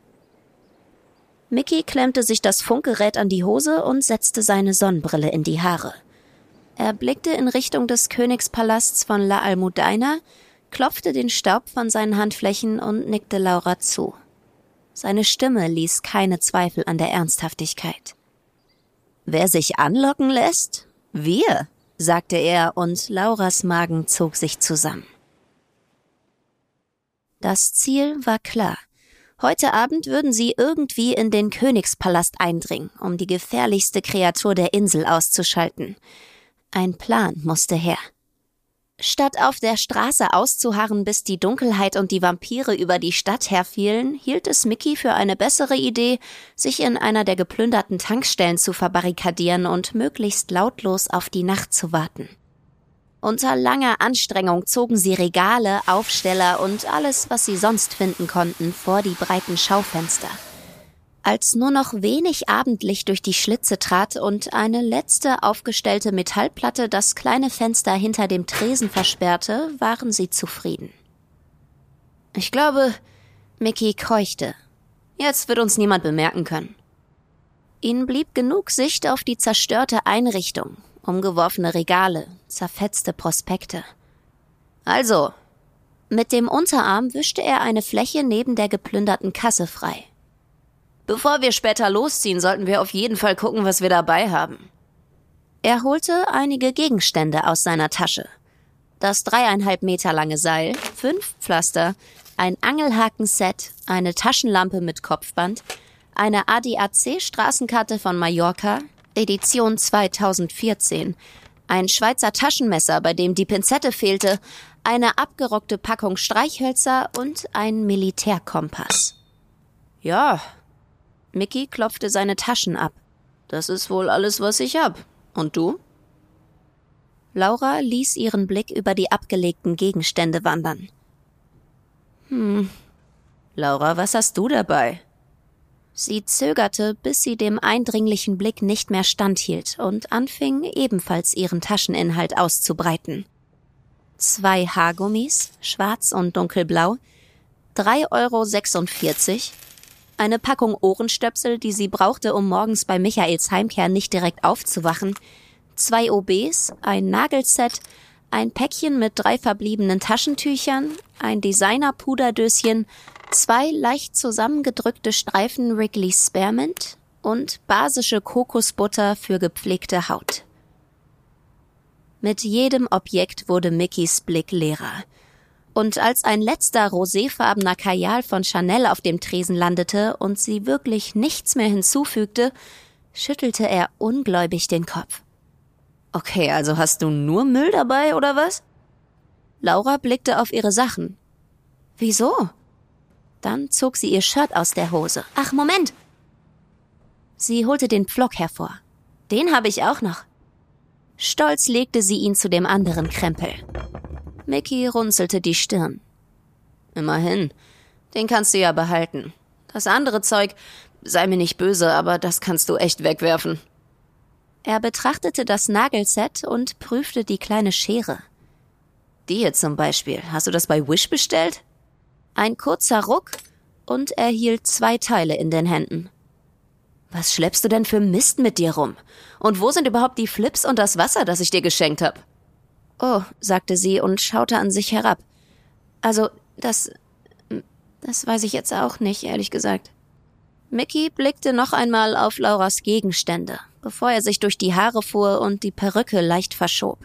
[SPEAKER 1] Mickey klemmte sich das Funkgerät an die Hose und setzte seine Sonnenbrille in die Haare. Er blickte in Richtung des Königspalasts von La Almudaina, klopfte den Staub von seinen Handflächen und nickte Laura zu. Seine Stimme ließ keine Zweifel an der Ernsthaftigkeit. Wer sich anlocken lässt? Wir, sagte er, und Lauras Magen zog sich zusammen. Das Ziel war klar. Heute Abend würden sie irgendwie in den Königspalast eindringen, um die gefährlichste Kreatur der Insel auszuschalten. Ein Plan musste her. Statt auf der Straße auszuharren, bis die Dunkelheit und die Vampire über die Stadt herfielen, hielt es Mickey für eine bessere Idee, sich in einer der geplünderten Tankstellen zu verbarrikadieren und möglichst lautlos auf die Nacht zu warten. Unter langer Anstrengung zogen sie Regale, Aufsteller und alles, was sie sonst finden konnten, vor die breiten Schaufenster. Als nur noch wenig Abendlicht durch die Schlitze trat und eine letzte aufgestellte Metallplatte das kleine Fenster hinter dem Tresen versperrte, waren sie zufrieden. Ich glaube, Mickey keuchte. Jetzt wird uns niemand bemerken können. Ihnen blieb genug Sicht auf die zerstörte Einrichtung, umgeworfene Regale, zerfetzte Prospekte. Also, mit dem Unterarm wischte er eine Fläche neben der geplünderten Kasse frei. Bevor wir später losziehen, sollten wir auf jeden Fall gucken, was wir dabei haben. Er holte einige Gegenstände aus seiner Tasche. Das dreieinhalb Meter lange Seil, fünf Pflaster, ein Angelhakenset, eine Taschenlampe mit Kopfband, eine ADAC-Straßenkarte von Mallorca, Edition 2014, ein Schweizer Taschenmesser, bei dem die Pinzette fehlte, eine abgerockte Packung Streichhölzer und ein Militärkompass. Ja, Mickey klopfte seine Taschen ab. Das ist wohl alles, was ich hab. Und du? Laura ließ ihren Blick über die abgelegten Gegenstände wandern. Hm. Laura, was hast du dabei? Sie zögerte, bis sie dem eindringlichen Blick nicht mehr standhielt und anfing, ebenfalls ihren Tascheninhalt auszubreiten. Zwei Haargummis, schwarz und dunkelblau, 3,46 Euro, eine Packung Ohrenstöpsel, die sie brauchte, um morgens bei Michaels Heimkehr nicht direkt aufzuwachen, zwei OBs, ein Nagelset, ein Päckchen mit drei verbliebenen Taschentüchern, ein Designer-Puderdöschen, zwei leicht zusammengedrückte Streifen Wrigley's Spearmint und basische Kokosbutter für gepflegte Haut. Mit jedem Objekt wurde Mickys Blick leerer. Und als ein letzter roséfarbener Kajal von Chanel auf dem Tresen landete und sie wirklich nichts mehr hinzufügte, schüttelte er ungläubig den Kopf. Okay, also hast du nur Müll dabei, oder was? Laura blickte auf ihre Sachen. Wieso? Dann zog sie ihr Shirt aus der Hose. Ach, Moment! Sie holte den Pflock hervor. Den habe ich auch noch. Stolz legte sie ihn zu dem anderen Krempel. Mickey runzelte die Stirn. Immerhin, den kannst du ja behalten. Das andere Zeug, sei mir nicht böse, aber das kannst du echt wegwerfen. Er betrachtete das Nagelset und prüfte die kleine Schere. Die hier zum Beispiel, hast du das bei Wish bestellt? Ein kurzer Ruck und er hielt zwei Teile in den Händen. Was schleppst du denn für Mist mit dir rum? Und wo sind überhaupt die Flips und das Wasser, das ich dir geschenkt hab? Oh, sagte sie und schaute an sich herab. Also, das. Das weiß ich jetzt auch nicht, ehrlich gesagt. Mickey blickte noch einmal auf Lauras Gegenstände, bevor er sich durch die Haare fuhr und die Perücke leicht verschob.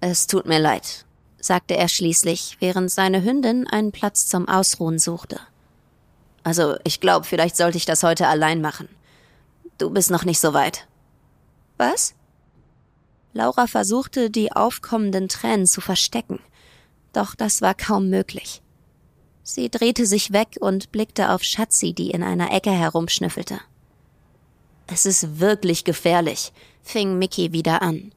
[SPEAKER 1] Es tut mir leid, sagte er schließlich, während seine Hündin einen Platz zum Ausruhen suchte. Also, ich glaube, vielleicht sollte ich das heute allein machen. Du bist noch nicht so weit. Was? Laura versuchte, die aufkommenden Tränen zu verstecken, doch das war kaum möglich. Sie drehte sich weg und blickte auf Schatzi, die in einer Ecke herumschnüffelte. Es ist wirklich gefährlich, fing Mickey wieder an.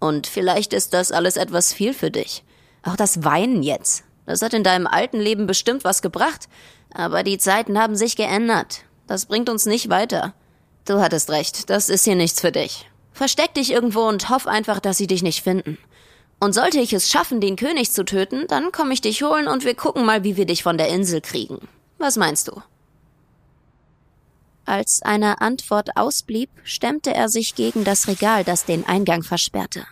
[SPEAKER 1] Und vielleicht ist das alles etwas viel für dich. Auch das Weinen jetzt. Das hat in deinem alten Leben bestimmt was gebracht. Aber die Zeiten haben sich geändert. Das bringt uns nicht weiter. Du hattest recht, das ist hier nichts für dich. Versteck dich irgendwo und hoff einfach, dass sie dich nicht finden. Und sollte ich es schaffen, den König zu töten, dann komme ich dich holen und wir gucken mal, wie wir dich von der Insel kriegen. Was meinst du? Als eine Antwort ausblieb, stemmte er sich gegen das Regal, das den Eingang versperrte.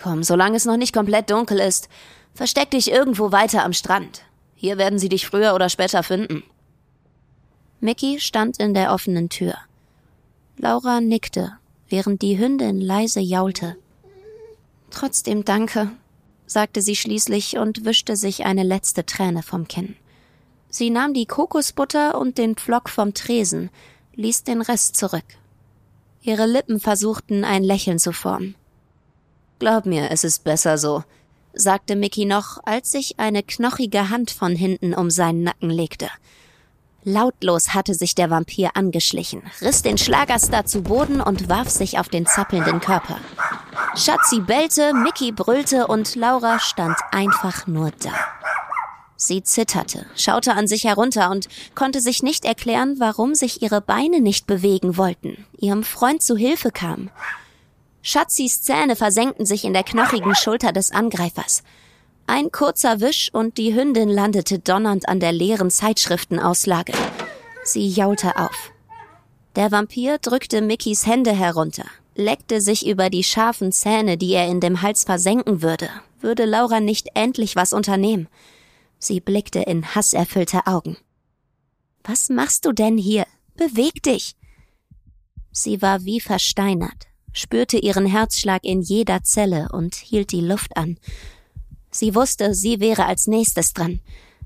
[SPEAKER 1] Komm, solange es noch nicht komplett dunkel ist, versteck dich irgendwo weiter am Strand. Hier werden sie dich früher oder später finden. Mickey stand in der offenen Tür. Laura nickte, während die Hündin leise jaulte. Trotzdem danke, sagte sie schließlich und wischte sich eine letzte Träne vom Kinn. Sie nahm die Kokosbutter und den Pflock vom Tresen, ließ den Rest zurück. Ihre Lippen versuchten ein Lächeln zu formen. Glaub mir, es ist besser so, sagte Mickey noch, als sich eine knochige Hand von hinten um seinen Nacken legte. Lautlos hatte sich der Vampir angeschlichen, riss den Schlagerstar zu Boden und warf sich auf den zappelnden Körper. Schatzi bellte, Mickey brüllte und Laura stand einfach nur da. Sie zitterte, schaute an sich herunter und konnte sich nicht erklären, warum sich ihre Beine nicht bewegen wollten, ihrem Freund zu Hilfe kam. Schatzis Zähne versenkten sich in der knochigen Schulter des Angreifers. Ein kurzer Wisch und die Hündin landete donnernd an der leeren Zeitschriftenauslage. Sie jaulte auf. Der Vampir drückte Mickys Hände herunter, leckte sich über die scharfen Zähne, die er in dem Hals versenken würde, würde Laura nicht endlich was unternehmen. Sie blickte in hasserfüllte Augen. Was machst du denn hier? Beweg dich! Sie war wie versteinert, spürte ihren Herzschlag in jeder Zelle und hielt die Luft an. Sie wusste, sie wäre als nächstes dran.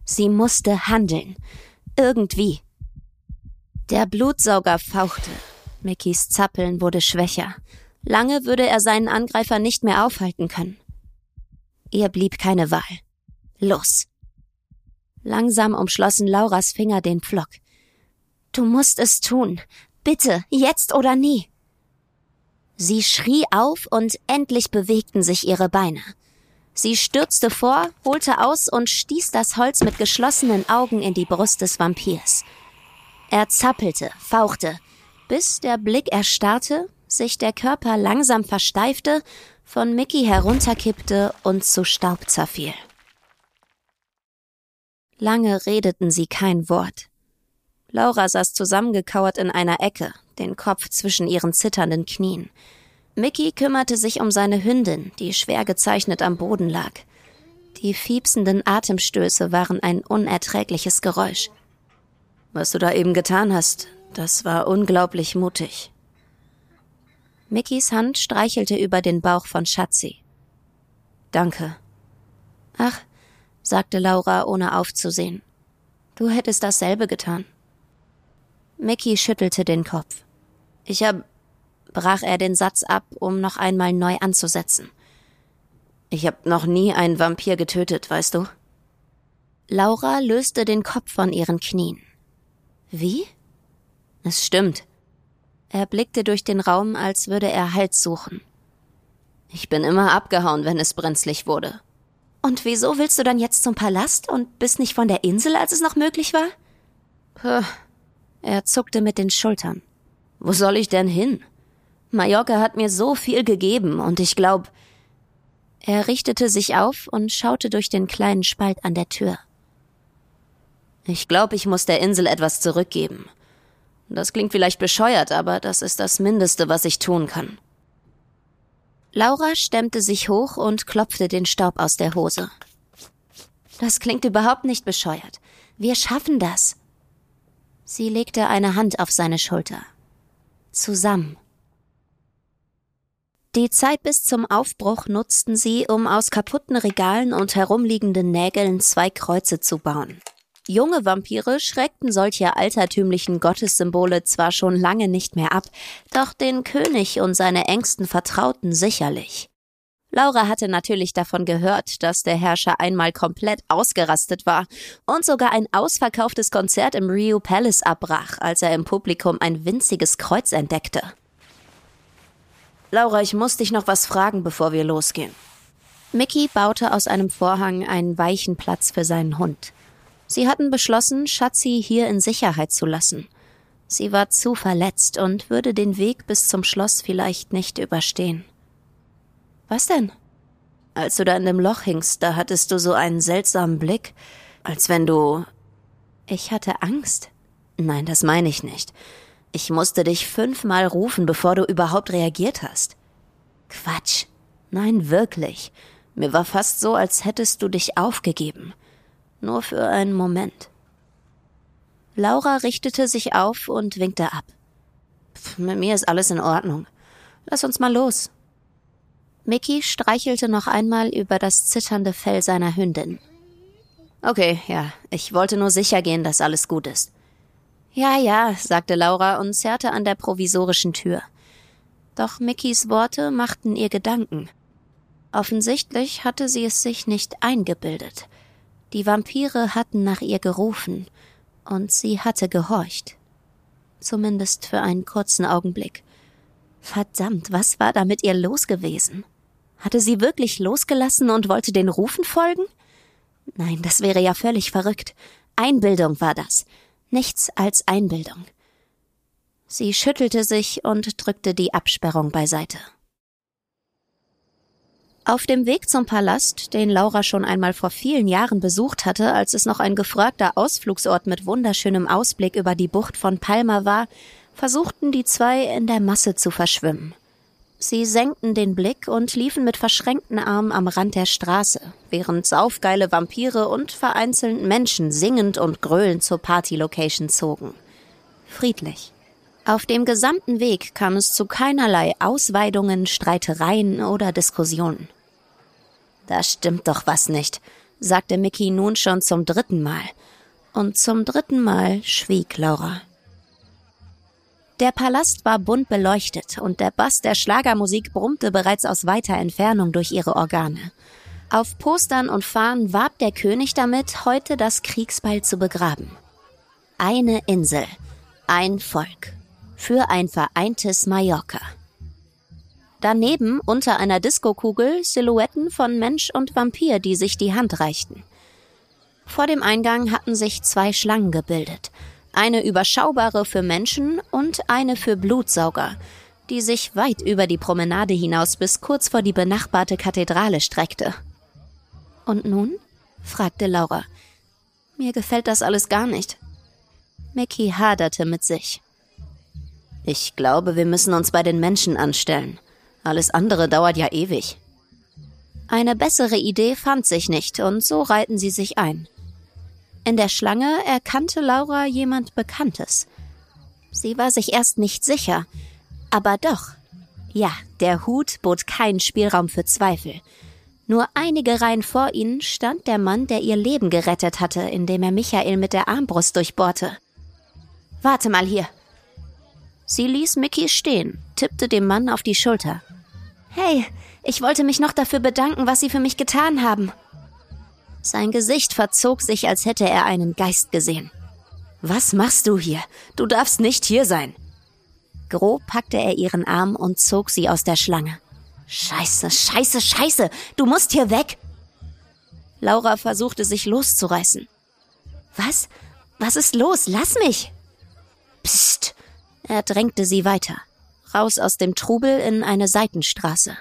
[SPEAKER 1] Sie musste handeln. Irgendwie. Der Blutsauger fauchte. Mickys Zappeln wurde schwächer. Lange würde er seinen Angreifer nicht mehr aufhalten können. Ihr blieb keine Wahl. Los! Langsam umschlossen Lauras Finger den Pflock. Du musst es tun. Bitte, jetzt oder nie. Sie schrie auf und endlich bewegten sich ihre Beine. Sie stürzte vor, holte aus und stieß das Holz mit geschlossenen Augen in die Brust des Vampirs. Er zappelte, fauchte, bis der Blick erstarrte, sich der Körper langsam versteifte, von Mickey herunterkippte und zu Staub zerfiel. Lange redeten sie kein Wort. Laura saß zusammengekauert in einer Ecke, den Kopf zwischen ihren zitternden Knien. Mickey kümmerte sich um seine Hündin, die schwer gezeichnet am Boden lag. Die fiepsenden Atemstöße waren ein unerträgliches Geräusch. Was du da eben getan hast, das war unglaublich mutig. Mickys Hand streichelte über den Bauch von Schatzi. Danke. Ach, sagte Laura, ohne aufzusehen. Du hättest dasselbe getan. Mickey schüttelte den Kopf. Ich hab, brach er den Satz ab, um noch einmal neu anzusetzen. Ich hab noch nie einen Vampir getötet, weißt du? Laura löste den Kopf von ihren Knien. Wie? Es stimmt. Er blickte durch den Raum, als würde er Halt suchen. Ich bin immer abgehauen, wenn es brenzlig wurde. Und wieso willst du dann jetzt zum Palast und bist nicht von der Insel, als es noch möglich war? Puh. Er zuckte mit den Schultern. Wo soll ich denn hin? Mallorca hat mir so viel gegeben und ich glaub. Er richtete sich auf und schaute durch den kleinen Spalt an der Tür. Ich glaube, ich muss der Insel etwas zurückgeben. Das klingt vielleicht bescheuert, aber das ist das Mindeste, was ich tun kann. Laura stemmte sich hoch und klopfte den Staub aus der Hose. Das klingt überhaupt nicht bescheuert. Wir schaffen das. Sie legte eine Hand auf seine Schulter. Zusammen. Die Zeit bis zum Aufbruch nutzten sie, um aus kaputten Regalen und herumliegenden Nägeln zwei Kreuze zu bauen. Junge Vampire schreckten solche altertümlichen Gottessymbole zwar schon lange nicht mehr ab, doch den König und seine engsten Vertrauten sicherlich. Laura hatte natürlich davon gehört, dass der Herrscher einmal komplett ausgerastet war und sogar ein ausverkauftes Konzert im Rio Palace abbrach, als er im Publikum ein winziges Kreuz entdeckte. Laura, ich muss dich noch was fragen, bevor wir losgehen. Mickey baute aus einem Vorhang einen weichen Platz für seinen Hund. Sie hatten beschlossen, Schatzi hier in Sicherheit zu lassen. Sie war zu verletzt und würde den Weg bis zum Schloss vielleicht nicht überstehen. Was denn? Als du da in dem Loch hingst, da hattest du so einen seltsamen Blick, als wenn du. Ich hatte Angst. Nein, das meine ich nicht. Ich musste dich fünfmal rufen, bevor du überhaupt reagiert hast. Quatsch. Nein, wirklich. Mir war fast so, als hättest du dich aufgegeben. Nur für einen Moment. Laura richtete sich auf und winkte ab. Pff, mit mir ist alles in Ordnung. Lass uns mal los. Mickey streichelte noch einmal über das zitternde Fell seiner Hündin. Okay, ja, ich wollte nur sicher gehen, dass alles gut ist. Ja, ja, sagte Laura und zerrte an der provisorischen Tür. Doch Mickys Worte machten ihr Gedanken. Offensichtlich hatte sie es sich nicht eingebildet. Die Vampire hatten nach ihr gerufen, und sie hatte gehorcht. Zumindest für einen kurzen Augenblick. Verdammt, was war da mit ihr los gewesen? Hatte sie wirklich losgelassen und wollte den Rufen folgen? Nein, das wäre ja völlig verrückt. Einbildung war das. Nichts als Einbildung. Sie schüttelte sich und drückte die Absperrung beiseite. Auf dem Weg zum Palast, den Laura schon einmal vor vielen Jahren besucht hatte, als es noch ein gefragter Ausflugsort mit wunderschönem Ausblick über die Bucht von Palma war, versuchten die zwei in der Masse zu verschwimmen. Sie senkten den Blick und liefen mit verschränkten Armen am Rand der Straße, während saufgeile Vampire und vereinzelt Menschen singend und gröhlend zur Partylocation zogen. Friedlich. Auf dem gesamten Weg kam es zu keinerlei Ausweidungen, Streitereien oder Diskussionen. Da stimmt doch was nicht, sagte Mickey nun schon zum dritten Mal. Und zum dritten Mal schwieg Laura. Der Palast war bunt beleuchtet und der Bass der Schlagermusik brummte bereits aus weiter Entfernung durch ihre Organe. Auf Postern und Fahnen warb der König damit, heute das Kriegsbeil zu begraben. Eine Insel, ein Volk, für ein vereintes Mallorca. Daneben unter einer Diskokugel Silhouetten von Mensch und Vampir, die sich die Hand reichten. Vor dem Eingang hatten sich zwei Schlangen gebildet. Eine überschaubare für Menschen und eine für Blutsauger, die sich weit über die Promenade hinaus bis kurz vor die benachbarte Kathedrale streckte. Und nun? fragte Laura. Mir gefällt das alles gar nicht. Mackie haderte mit sich. Ich glaube, wir müssen uns bei den Menschen anstellen. Alles andere dauert ja ewig. Eine bessere Idee fand sich nicht, und so reihten sie sich ein. In der Schlange erkannte Laura jemand Bekanntes. Sie war sich erst nicht sicher, aber doch. Ja, der Hut bot keinen Spielraum für Zweifel. Nur einige Reihen vor ihnen stand der Mann, der ihr Leben gerettet hatte, indem er Michael mit der Armbrust durchbohrte. Warte mal hier. Sie ließ Mickey stehen, tippte dem Mann auf die Schulter. Hey, ich wollte mich noch dafür bedanken, was Sie für mich getan haben. Sein Gesicht verzog sich, als hätte er einen Geist gesehen. Was machst du hier? Du darfst nicht hier sein. Grob packte er ihren Arm und zog sie aus der Schlange. Scheiße, scheiße, scheiße, du musst hier weg. Laura versuchte sich loszureißen. Was? Was ist los? Lass mich! Psst! Er drängte sie weiter. Raus aus dem Trubel in eine Seitenstraße.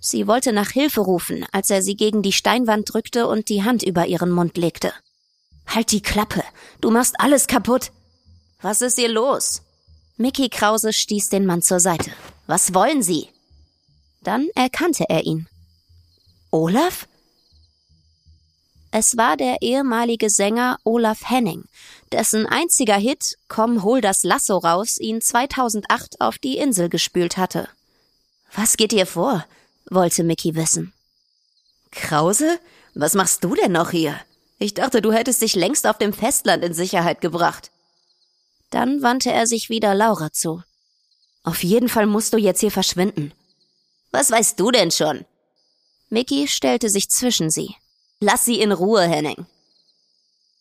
[SPEAKER 1] Sie wollte nach Hilfe rufen, als er sie gegen die Steinwand drückte und die Hand über ihren Mund legte. Halt die Klappe! Du machst alles kaputt! Was ist hier los? Mickey Krause stieß den Mann zur Seite. Was wollen Sie? Dann erkannte er ihn. Olaf? Es war der ehemalige Sänger Olaf Henning, dessen einziger Hit Komm, hol das Lasso raus ihn 2008 auf die Insel gespült hatte. Was geht dir vor? wollte Mickey wissen. Krause? Was machst du denn noch hier? Ich dachte, du hättest dich längst auf dem Festland in Sicherheit gebracht. Dann wandte er sich wieder Laura zu. Auf jeden Fall musst du jetzt hier verschwinden. Was weißt du denn schon? Mickey stellte sich zwischen sie. Lass sie in Ruhe, Henning.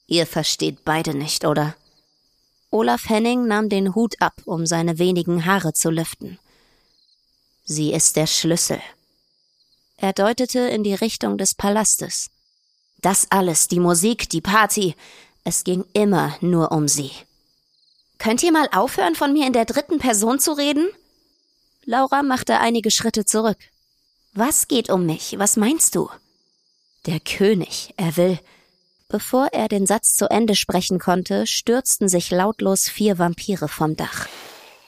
[SPEAKER 1] Ihr versteht beide nicht, oder? Olaf Henning nahm den Hut ab, um seine wenigen Haare zu lüften. Sie ist der Schlüssel. Er deutete in die Richtung des Palastes. Das alles, die Musik, die Party, es ging immer nur um sie. Könnt ihr mal aufhören, von mir in der dritten Person zu reden? Laura machte einige Schritte zurück. Was geht um mich? Was meinst du? Der König, er will. Bevor er den Satz zu Ende sprechen konnte, stürzten sich lautlos vier Vampire vom Dach.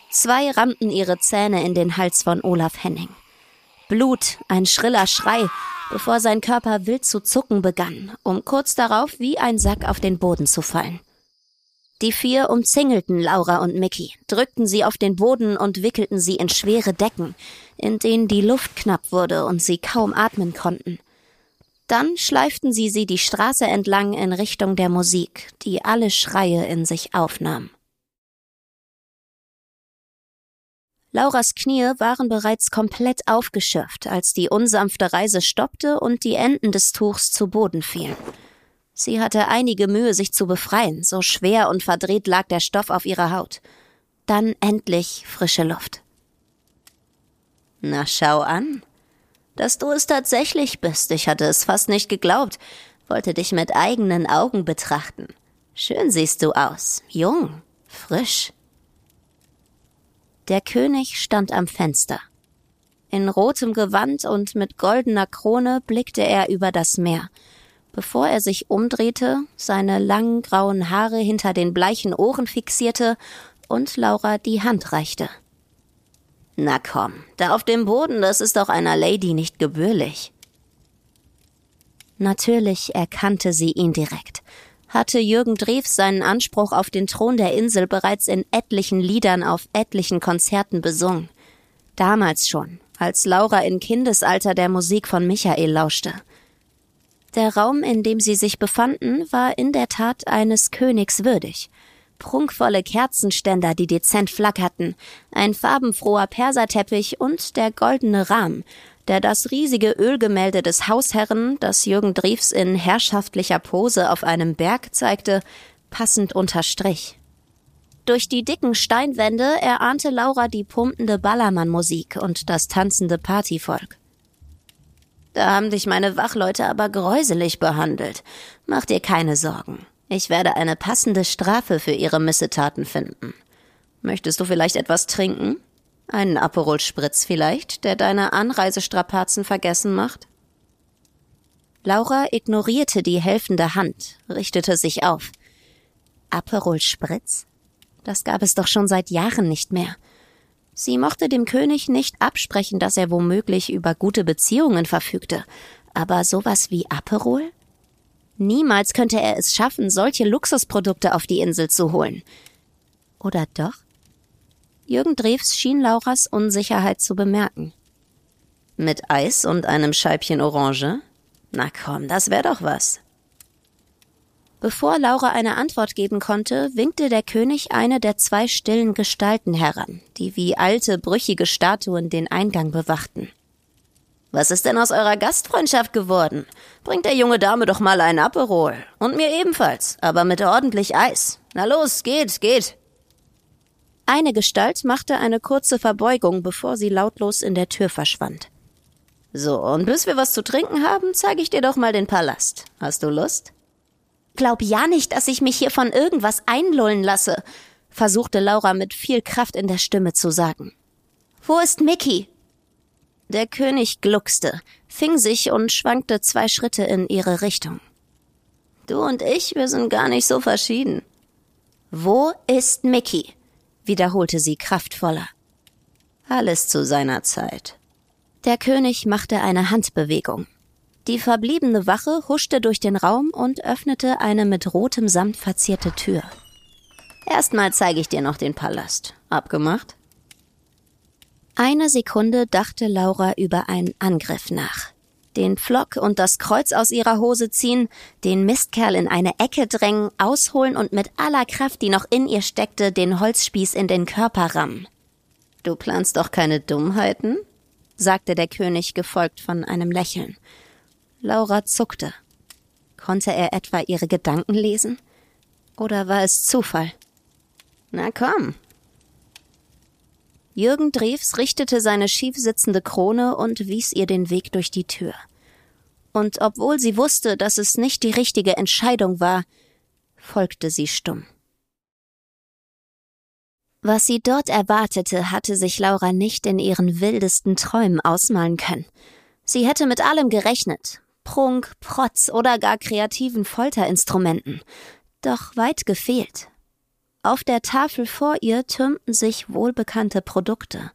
[SPEAKER 1] Zwei rammten ihre Zähne in den Hals von Olaf Henning. Blut, ein schriller Schrei, bevor sein Körper wild zu zucken begann, um kurz darauf wie ein Sack auf den Boden zu fallen. Die vier umzingelten Laura und Mickey, drückten sie auf den Boden und wickelten sie in schwere Decken, in denen die Luft knapp wurde und sie kaum atmen konnten. Dann schleiften sie sie die Straße entlang in Richtung der Musik, die alle Schreie in sich aufnahm. Lauras Knie waren bereits komplett aufgeschürft, als die unsanfte Reise stoppte und die Enden des Tuchs zu Boden fielen. Sie hatte einige Mühe, sich zu befreien, so schwer und verdreht lag der Stoff auf ihrer Haut. Dann endlich frische Luft. Na schau an, dass du es tatsächlich bist. Ich hatte es fast nicht geglaubt, wollte dich mit eigenen Augen betrachten. Schön siehst du aus, jung, frisch. Der König stand am Fenster. In rotem Gewand und mit goldener Krone blickte er über das Meer, bevor er sich umdrehte, seine langen grauen Haare hinter den bleichen Ohren fixierte und Laura die Hand reichte. Na komm, da auf dem Boden, das ist doch einer Lady nicht gebührlich. Natürlich erkannte sie ihn direkt. Hatte Jürgen Drews seinen Anspruch auf den Thron der Insel bereits in etlichen Liedern auf etlichen Konzerten besungen. Damals schon, als Laura in Kindesalter der Musik von Michael lauschte. Der Raum, in dem sie sich befanden, war in der Tat eines Königs würdig prunkvolle Kerzenständer, die dezent flackerten, ein farbenfroher Perserteppich und der goldene Rahmen, der das riesige Ölgemälde des Hausherren, das Jürgen Drews in herrschaftlicher Pose auf einem Berg zeigte, passend unterstrich. Durch die dicken Steinwände erahnte Laura die pumpende Ballermann-Musik und das tanzende Partyvolk. Da haben dich meine Wachleute aber gräuselig behandelt. Mach dir keine Sorgen. Ich werde eine passende Strafe für Ihre Missetaten finden. Möchtest du vielleicht etwas trinken? Einen Aperol Spritz vielleicht, der deine Anreisestrapazen vergessen macht? Laura ignorierte die helfende Hand, richtete sich auf. Aperol Spritz? Das gab es doch schon seit Jahren nicht mehr. Sie mochte dem König nicht absprechen, dass er womöglich über gute Beziehungen verfügte, aber sowas wie Aperol? Niemals könnte er es schaffen, solche Luxusprodukte auf die Insel zu holen. Oder doch? Jürgen Drews schien Lauras Unsicherheit zu bemerken. Mit Eis und einem Scheibchen Orange? Na komm, das wär doch was. Bevor Laura eine Antwort geben konnte, winkte der König eine der zwei stillen Gestalten heran, die wie alte, brüchige Statuen den Eingang bewachten. Was ist denn aus eurer Gastfreundschaft geworden? Bringt der junge Dame doch mal einen Aperol. Und mir ebenfalls, aber mit ordentlich Eis. Na los, geht, geht. Eine Gestalt machte eine kurze Verbeugung, bevor sie lautlos in der Tür verschwand. So, und bis wir was zu trinken haben, zeige ich dir doch mal den Palast. Hast du Lust?
[SPEAKER 2] Glaub ja nicht, dass ich mich hier von irgendwas einlullen lasse, versuchte Laura mit viel Kraft in der Stimme zu sagen. Wo ist Mickey?
[SPEAKER 1] Der König gluckste, fing sich und schwankte zwei Schritte in ihre Richtung. Du und ich, wir sind gar nicht so verschieden.
[SPEAKER 2] Wo ist Mickey? wiederholte sie kraftvoller.
[SPEAKER 1] Alles zu seiner Zeit. Der König machte eine Handbewegung. Die verbliebene Wache huschte durch den Raum und öffnete eine mit rotem Samt verzierte Tür. Erstmal zeige ich dir noch den Palast. Abgemacht? Eine Sekunde dachte Laura über einen Angriff nach. Den Pflock und das Kreuz aus ihrer Hose ziehen, den Mistkerl in eine Ecke drängen, ausholen und mit aller Kraft, die noch in ihr steckte, den Holzspieß in den Körper rammen. Du planst doch keine Dummheiten? sagte der König, gefolgt von einem Lächeln. Laura zuckte. Konnte er etwa ihre Gedanken lesen? Oder war es Zufall? Na komm. Jürgen Drews richtete seine schief sitzende Krone und wies ihr den Weg durch die Tür. Und obwohl sie wusste, dass es nicht die richtige Entscheidung war, folgte sie stumm. Was sie dort erwartete, hatte sich Laura nicht in ihren wildesten Träumen ausmalen können. Sie hätte mit allem gerechnet, Prunk, Protz oder gar kreativen Folterinstrumenten. Doch weit gefehlt. Auf der Tafel vor ihr türmten sich wohlbekannte Produkte.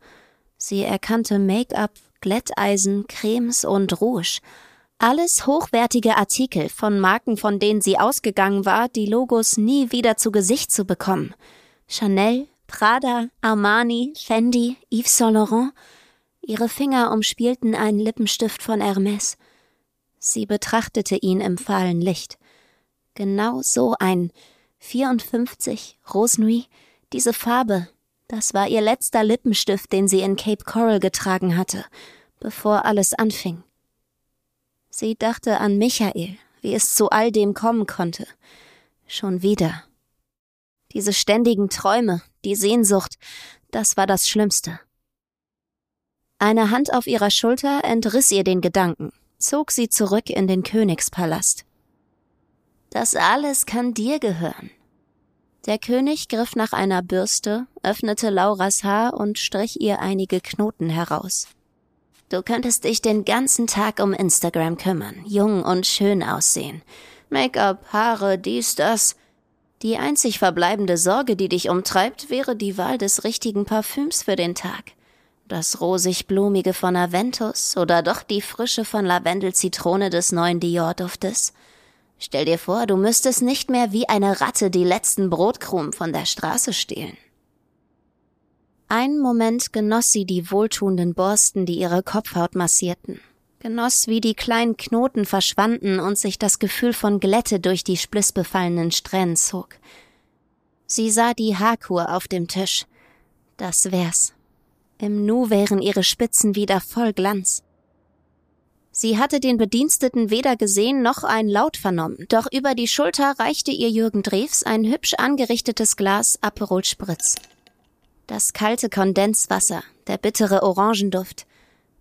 [SPEAKER 1] Sie erkannte Make-up, Glätteisen, Cremes und Rouge. Alles hochwertige Artikel von Marken, von denen sie ausgegangen war, die Logos nie wieder zu Gesicht zu bekommen. Chanel, Prada, Armani, Fendi, Yves Saint Laurent. Ihre Finger umspielten einen Lippenstift von Hermes. Sie betrachtete ihn im fahlen Licht. Genau so ein 54, Rose Nuit, diese Farbe, das war ihr letzter Lippenstift, den sie in Cape Coral getragen hatte, bevor alles anfing. Sie dachte an Michael, wie es zu all dem kommen konnte. Schon wieder. Diese ständigen Träume, die Sehnsucht, das war das Schlimmste. Eine Hand auf ihrer Schulter entriss ihr den Gedanken zog sie zurück in den Königspalast. Das alles kann dir gehören. Der König griff nach einer Bürste, öffnete Lauras Haar und strich ihr einige Knoten heraus. Du könntest dich den ganzen Tag um Instagram kümmern, jung und schön aussehen. Make-up, Haare, dies, das. Die einzig verbleibende Sorge, die dich umtreibt, wäre die Wahl des richtigen Parfüms für den Tag. Das rosig-blumige von Aventus oder doch die Frische von Lavendel-Zitrone des neuen Dior-Duftes? Stell dir vor, du müsstest nicht mehr wie eine Ratte die letzten Brotkrumen von der Straße stehlen. Einen Moment genoss sie die wohltuenden Borsten, die ihre Kopfhaut massierten, genoss, wie die kleinen Knoten verschwanden und sich das Gefühl von Glätte durch die splissbefallenen Strähnen zog. Sie sah die Haarkur auf dem Tisch. Das wär's. Im Nu wären ihre Spitzen wieder voll Glanz. Sie hatte den Bediensteten weder gesehen noch ein Laut vernommen, doch über die Schulter reichte ihr Jürgen Drews ein hübsch angerichtetes Glas Aperol Spritz. Das kalte Kondenswasser, der bittere Orangenduft.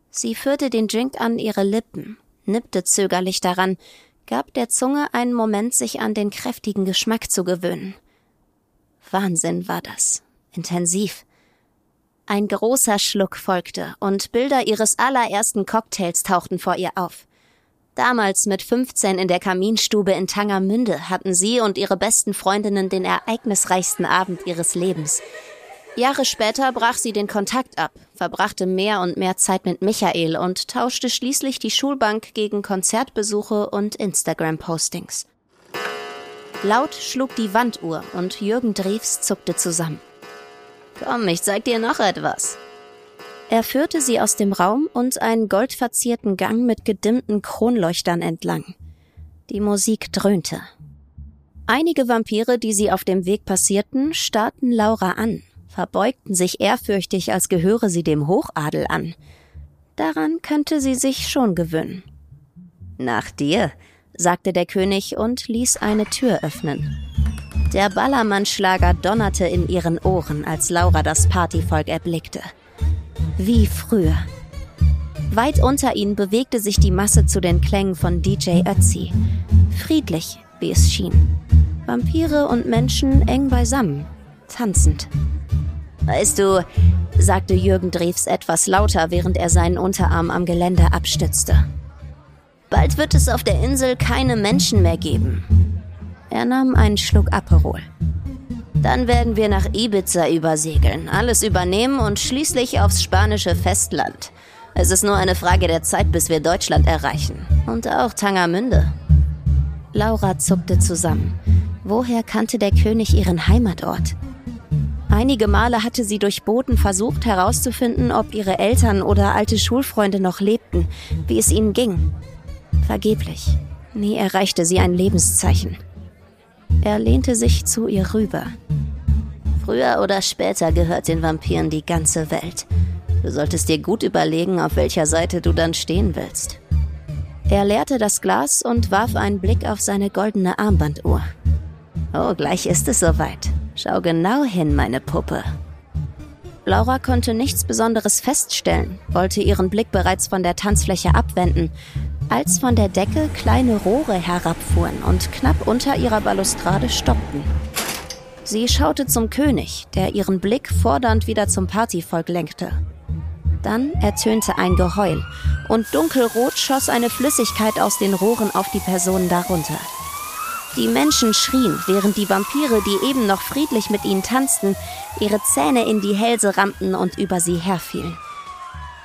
[SPEAKER 1] Sie führte den Drink an ihre Lippen, nippte zögerlich daran, gab der Zunge einen Moment, sich an den kräftigen Geschmack zu gewöhnen. Wahnsinn war das. Intensiv. Ein großer Schluck folgte, und Bilder ihres allerersten Cocktails tauchten vor ihr auf. Damals mit 15 in der Kaminstube in Tangermünde hatten sie und ihre besten Freundinnen den ereignisreichsten Abend ihres Lebens. Jahre später brach sie den Kontakt ab, verbrachte mehr und mehr Zeit mit Michael und tauschte schließlich die Schulbank gegen Konzertbesuche und Instagram-Postings. Laut schlug die Wanduhr und Jürgen Drews zuckte zusammen. Komm, ich zeig dir noch etwas. Er führte sie aus dem Raum und einen goldverzierten Gang mit gedimmten Kronleuchtern entlang. Die Musik dröhnte. Einige Vampire, die sie auf dem Weg passierten, starrten Laura an, verbeugten sich ehrfürchtig, als gehöre sie dem Hochadel an. Daran könnte sie sich schon gewöhnen. Nach dir, sagte der König und ließ eine Tür öffnen. Der Ballermannschlager donnerte in ihren Ohren, als Laura das Partyvolk erblickte. Wie früher. Weit unter ihnen bewegte sich die Masse zu den Klängen von DJ Ötzi. Friedlich, wie es schien. Vampire und Menschen eng beisammen, tanzend. Weißt du, sagte Jürgen Drews etwas lauter, während er seinen Unterarm am Geländer abstützte. Bald wird es auf der Insel keine Menschen mehr geben. Er nahm einen Schluck Aperol. Dann werden wir nach Ibiza übersegeln, alles übernehmen und schließlich aufs spanische Festland. Es ist nur eine Frage der Zeit, bis wir Deutschland erreichen. Und auch Tangermünde. Laura zuckte zusammen. Woher kannte der König ihren Heimatort? Einige Male hatte sie durch Boten versucht herauszufinden, ob ihre Eltern oder alte Schulfreunde noch lebten, wie es ihnen ging. Vergeblich. Nie erreichte sie ein Lebenszeichen. Er lehnte sich zu ihr rüber. Früher oder später gehört den Vampiren die ganze Welt. Du solltest dir gut überlegen, auf welcher Seite du dann stehen willst. Er leerte das Glas und warf einen Blick auf seine goldene Armbanduhr. Oh, gleich ist es soweit. Schau genau hin, meine Puppe. Laura konnte nichts Besonderes feststellen, wollte ihren Blick bereits von der Tanzfläche abwenden, als von der Decke kleine Rohre herabfuhren und knapp unter ihrer Balustrade stoppten. Sie schaute zum König, der ihren Blick fordernd wieder zum Partyvolk lenkte. Dann ertönte ein Geheul und dunkelrot schoss eine Flüssigkeit aus den Rohren auf die Personen darunter. Die Menschen schrien, während die Vampire, die eben noch friedlich mit ihnen tanzten, ihre Zähne in die Hälse rammten und über sie herfielen.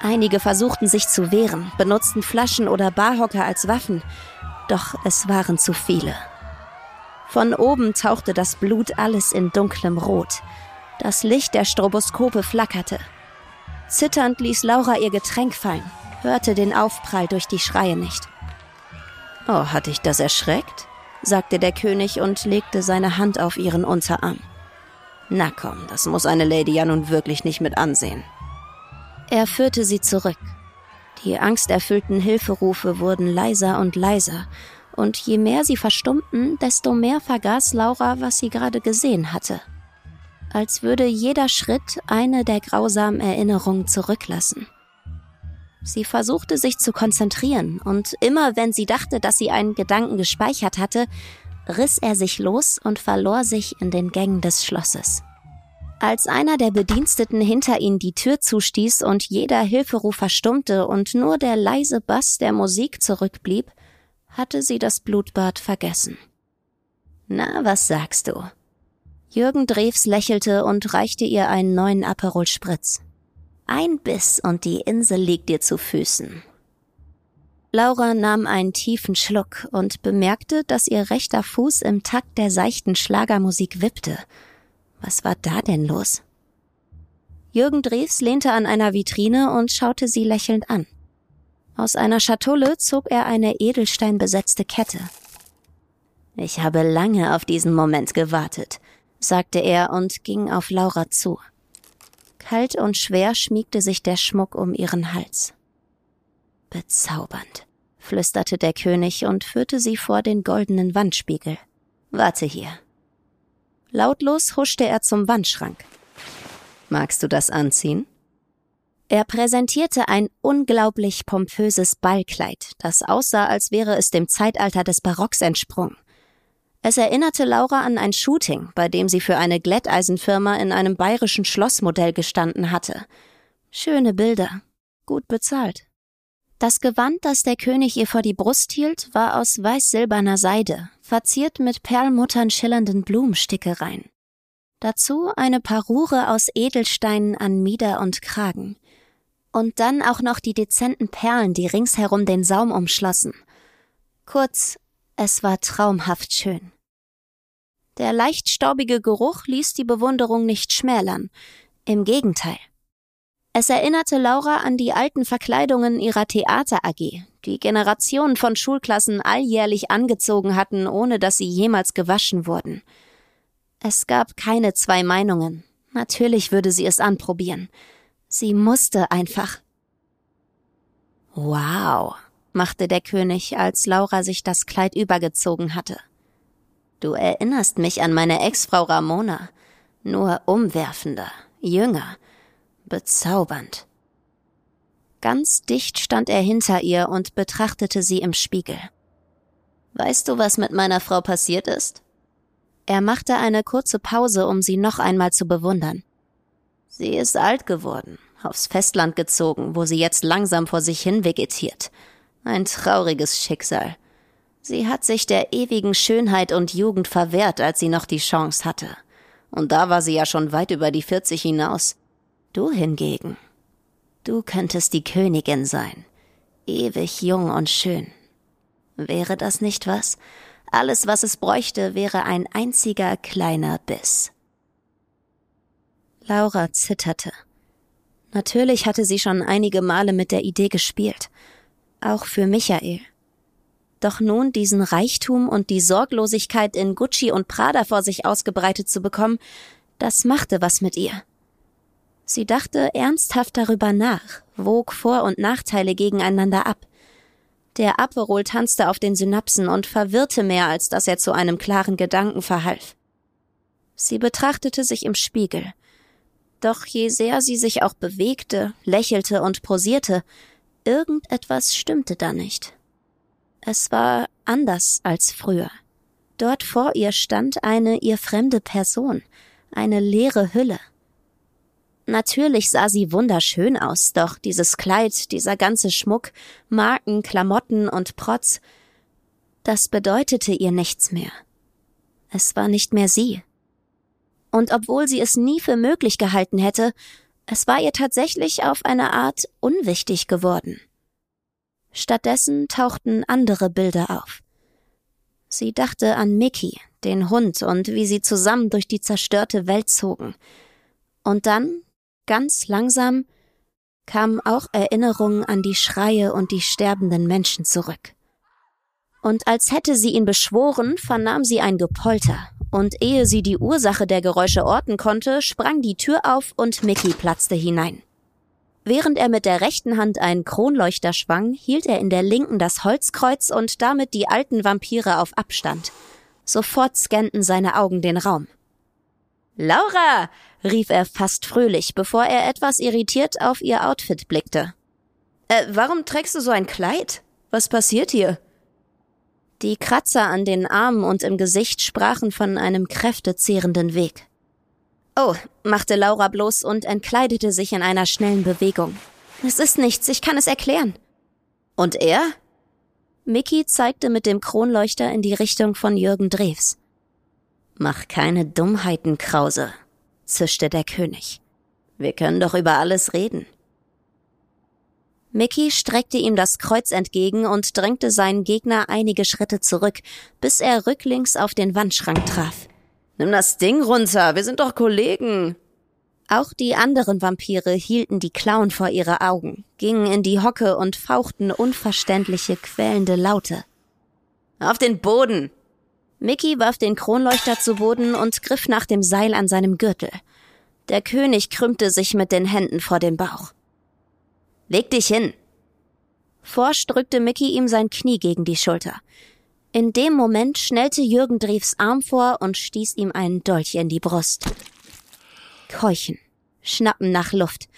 [SPEAKER 1] Einige versuchten sich zu wehren, benutzten Flaschen oder Barhocker als Waffen, doch es waren zu viele. Von oben tauchte das Blut alles in dunklem Rot. Das Licht der Stroboskope flackerte. Zitternd ließ Laura ihr Getränk fallen, hörte den Aufprall durch die Schreie nicht. Oh, hat dich das erschreckt? sagte der König und legte seine Hand auf ihren Unterarm. Na komm, das muss eine Lady ja nun wirklich nicht mit ansehen. Er führte sie zurück. Die angsterfüllten Hilferufe wurden leiser und leiser, und je mehr sie verstummten, desto mehr vergaß Laura, was sie gerade gesehen hatte. Als würde jeder Schritt eine der grausamen Erinnerungen zurücklassen. Sie versuchte sich zu konzentrieren, und immer wenn sie dachte, dass sie einen Gedanken gespeichert hatte, riss er sich los und verlor sich in den Gängen des Schlosses. Als einer der Bediensteten hinter ihnen die Tür zustieß und jeder Hilferuf verstummte und nur der leise Bass der Musik zurückblieb, hatte sie das Blutbad vergessen. Na, was sagst du? Jürgen Drews lächelte und reichte ihr einen neuen Aperol Spritz. Ein Biss und die Insel liegt dir zu Füßen. Laura nahm einen tiefen Schluck und bemerkte, dass ihr rechter Fuß im Takt der seichten Schlagermusik wippte – was war da denn los? Jürgen Drews lehnte an einer Vitrine und schaute sie lächelnd an. Aus einer Schatulle zog er eine edelsteinbesetzte Kette. Ich habe lange auf diesen Moment gewartet, sagte er und ging auf Laura zu. Kalt und schwer schmiegte sich der Schmuck um ihren Hals. Bezaubernd, flüsterte der König und führte sie vor den goldenen Wandspiegel. Warte hier. Lautlos huschte er zum Wandschrank. Magst du das anziehen? Er präsentierte ein unglaublich pompöses Ballkleid, das aussah, als wäre es dem Zeitalter des Barocks entsprungen. Es erinnerte Laura an ein Shooting, bei dem sie für eine Glätteisenfirma in einem bayerischen Schlossmodell gestanden hatte. Schöne Bilder, gut bezahlt. Das Gewand, das der König ihr vor die Brust hielt, war aus weiß-silberner Seide, verziert mit perlmuttern schillernden Blumenstickereien. Dazu eine Parure aus Edelsteinen an Mieder und Kragen. Und dann auch noch die dezenten Perlen, die ringsherum den Saum umschlossen. Kurz, es war traumhaft schön. Der leicht staubige Geruch ließ die Bewunderung nicht schmälern. Im Gegenteil. Es erinnerte Laura an die alten Verkleidungen ihrer Theater AG, die Generationen von Schulklassen alljährlich angezogen hatten, ohne dass sie jemals gewaschen wurden. Es gab keine zwei Meinungen. Natürlich würde sie es anprobieren. Sie musste einfach. Wow, machte der König, als Laura sich das Kleid übergezogen hatte. Du erinnerst mich an meine Ex-Frau Ramona. Nur umwerfender, jünger, bezaubernd. Ganz dicht stand er hinter ihr und betrachtete sie im Spiegel. Weißt du, was mit meiner Frau passiert ist? Er machte eine kurze Pause, um sie noch einmal zu bewundern. Sie ist alt geworden, aufs Festland gezogen, wo sie jetzt langsam vor sich hin vegetiert. Ein trauriges Schicksal. Sie hat sich der ewigen Schönheit und Jugend verwehrt, als sie noch die Chance hatte. Und da war sie ja schon weit über die 40 hinaus. Du hingegen. Du könntest die Königin sein. Ewig jung und schön. Wäre das nicht was? Alles, was es bräuchte, wäre ein einziger kleiner Biss. Laura zitterte. Natürlich hatte sie schon einige Male mit der Idee gespielt. Auch für Michael. Doch nun diesen Reichtum und die Sorglosigkeit in Gucci und Prada vor sich ausgebreitet zu bekommen, das machte was mit ihr. Sie dachte ernsthaft darüber nach, wog Vor- und Nachteile gegeneinander ab. Der Aperol tanzte auf den Synapsen und verwirrte mehr, als dass er zu einem klaren Gedanken verhalf. Sie betrachtete sich im Spiegel doch je sehr sie sich auch bewegte, lächelte und posierte, irgendetwas stimmte da nicht. Es war anders als früher. Dort vor ihr stand eine ihr fremde Person, eine leere Hülle. Natürlich sah sie wunderschön aus, doch dieses Kleid, dieser ganze Schmuck, Marken, Klamotten und Protz, das bedeutete ihr nichts mehr. Es war nicht mehr sie und obwohl sie es nie für möglich gehalten hätte, es war ihr tatsächlich auf eine Art unwichtig geworden. Stattdessen tauchten andere Bilder auf. Sie dachte an Mickey, den Hund und wie sie zusammen durch die zerstörte Welt zogen. Und dann, ganz langsam, kamen auch Erinnerungen an die Schreie und die sterbenden Menschen zurück. Und als hätte sie ihn beschworen, vernahm sie ein Gepolter und ehe sie die Ursache der Geräusche orten konnte, sprang die Tür auf und Mickey platzte hinein. Während er mit der rechten Hand einen Kronleuchter schwang, hielt er in der linken das Holzkreuz und damit die alten Vampire auf Abstand. Sofort scannten seine Augen den Raum. Laura! Rief er fast fröhlich, bevor er etwas irritiert auf ihr Outfit blickte. Äh, warum trägst du so ein Kleid? Was passiert hier? Die Kratzer an den Armen und im Gesicht sprachen von einem kräftezehrenden Weg. Oh, machte Laura bloß und entkleidete sich in einer schnellen Bewegung. Es ist nichts, ich kann es erklären. Und er? Mickey zeigte mit dem Kronleuchter in die Richtung von Jürgen Drews. Mach keine Dummheiten, Krause, zischte der König. Wir können doch über alles reden. Mickey streckte ihm das Kreuz entgegen und drängte seinen Gegner einige Schritte zurück, bis er rücklings auf den Wandschrank traf. Nimm das Ding runter, wir sind doch Kollegen. Auch die anderen Vampire hielten die Klauen vor ihre Augen, gingen in die Hocke und fauchten unverständliche, quälende Laute. Auf den Boden! Mickey warf den Kronleuchter zu Boden und griff nach dem Seil an seinem Gürtel. Der König krümmte sich mit den Händen vor dem Bauch. Leg dich hin. Forsch drückte Mickey ihm sein Knie gegen die Schulter. In dem Moment schnellte Jürgen Driefs Arm vor und stieß ihm einen Dolch in die Brust. Keuchen, schnappen nach Luft.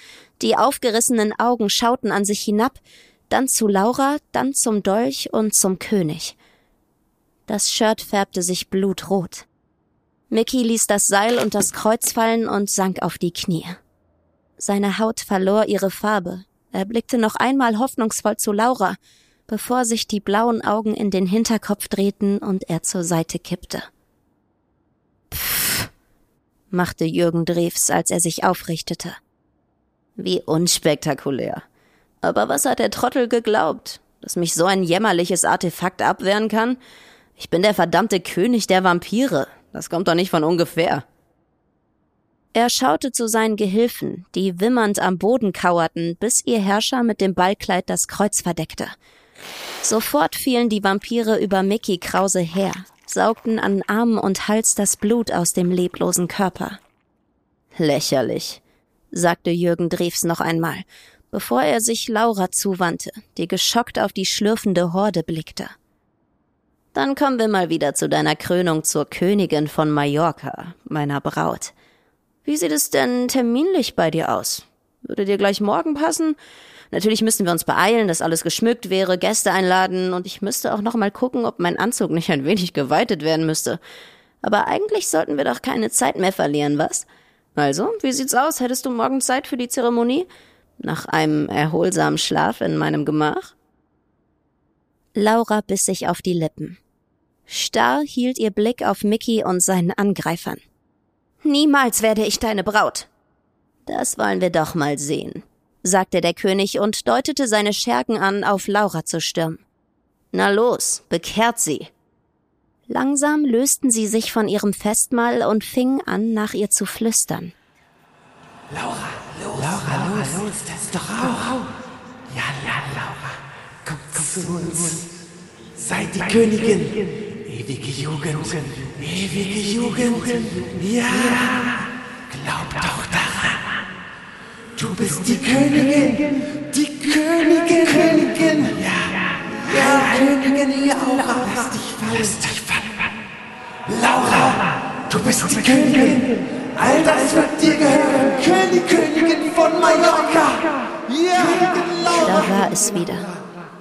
[SPEAKER 1] Die aufgerissenen Augen schauten an sich hinab, dann zu Laura, dann zum Dolch und zum König. Das Shirt färbte sich blutrot. Mickey ließ das Seil und das Kreuz fallen und sank auf die Knie. Seine Haut verlor ihre Farbe, er blickte noch einmal hoffnungsvoll zu Laura, bevor sich die blauen Augen in den Hinterkopf drehten und er zur Seite kippte. Pfff, machte Jürgen Drews, als er sich aufrichtete. Wie unspektakulär. Aber was hat der Trottel geglaubt? Dass mich so ein jämmerliches Artefakt abwehren kann? Ich bin der verdammte König der Vampire. Das kommt doch nicht von ungefähr. Er schaute zu seinen Gehilfen, die wimmernd am Boden kauerten, bis ihr Herrscher mit dem Ballkleid das Kreuz verdeckte. Sofort fielen die Vampire über Mickey Krause her, saugten an Arm und Hals das Blut aus dem leblosen Körper. Lächerlich, sagte Jürgen Drews noch einmal, bevor er sich Laura zuwandte, die geschockt auf die schlürfende Horde blickte.
[SPEAKER 2] Dann kommen wir mal wieder zu deiner Krönung zur Königin von Mallorca, meiner Braut. Wie sieht es denn terminlich bei dir aus? Würde dir gleich morgen passen? Natürlich müssten wir uns beeilen, dass alles geschmückt wäre, Gäste einladen und ich müsste auch noch mal gucken, ob mein Anzug nicht ein wenig geweitet werden müsste. Aber eigentlich sollten wir doch keine Zeit mehr verlieren, was? Also, wie sieht's aus? Hättest du morgen Zeit für die Zeremonie? Nach einem erholsamen Schlaf in meinem Gemach?
[SPEAKER 1] Laura biss sich auf die Lippen. Starr hielt ihr Blick auf Mickey und seinen Angreifern.
[SPEAKER 2] Niemals werde ich deine Braut.
[SPEAKER 1] Das wollen wir doch mal sehen, sagte der König und deutete seine Schergen an, auf Laura zu stürmen.
[SPEAKER 2] Na los, bekehrt sie.
[SPEAKER 1] Langsam lösten sie sich von ihrem Festmahl und fingen an, nach ihr zu flüstern.
[SPEAKER 3] Laura, los, Laura, los, los, das ist doch auch. Ja, ja, Laura, komm, komm zu uns. Seid die Königin. Ewige Jugend, ewige Jugend. Ja, glaub doch daran. Du bist die Königin, die Königin, Königin. Ja, ja, Königin, hier auch. Lass dich fallen. Lass dich fallen. Laura, du bist die Königin. All das wird dir gehören. König, Königin von Mallorca. Ja,
[SPEAKER 1] Laura. Da war es wieder.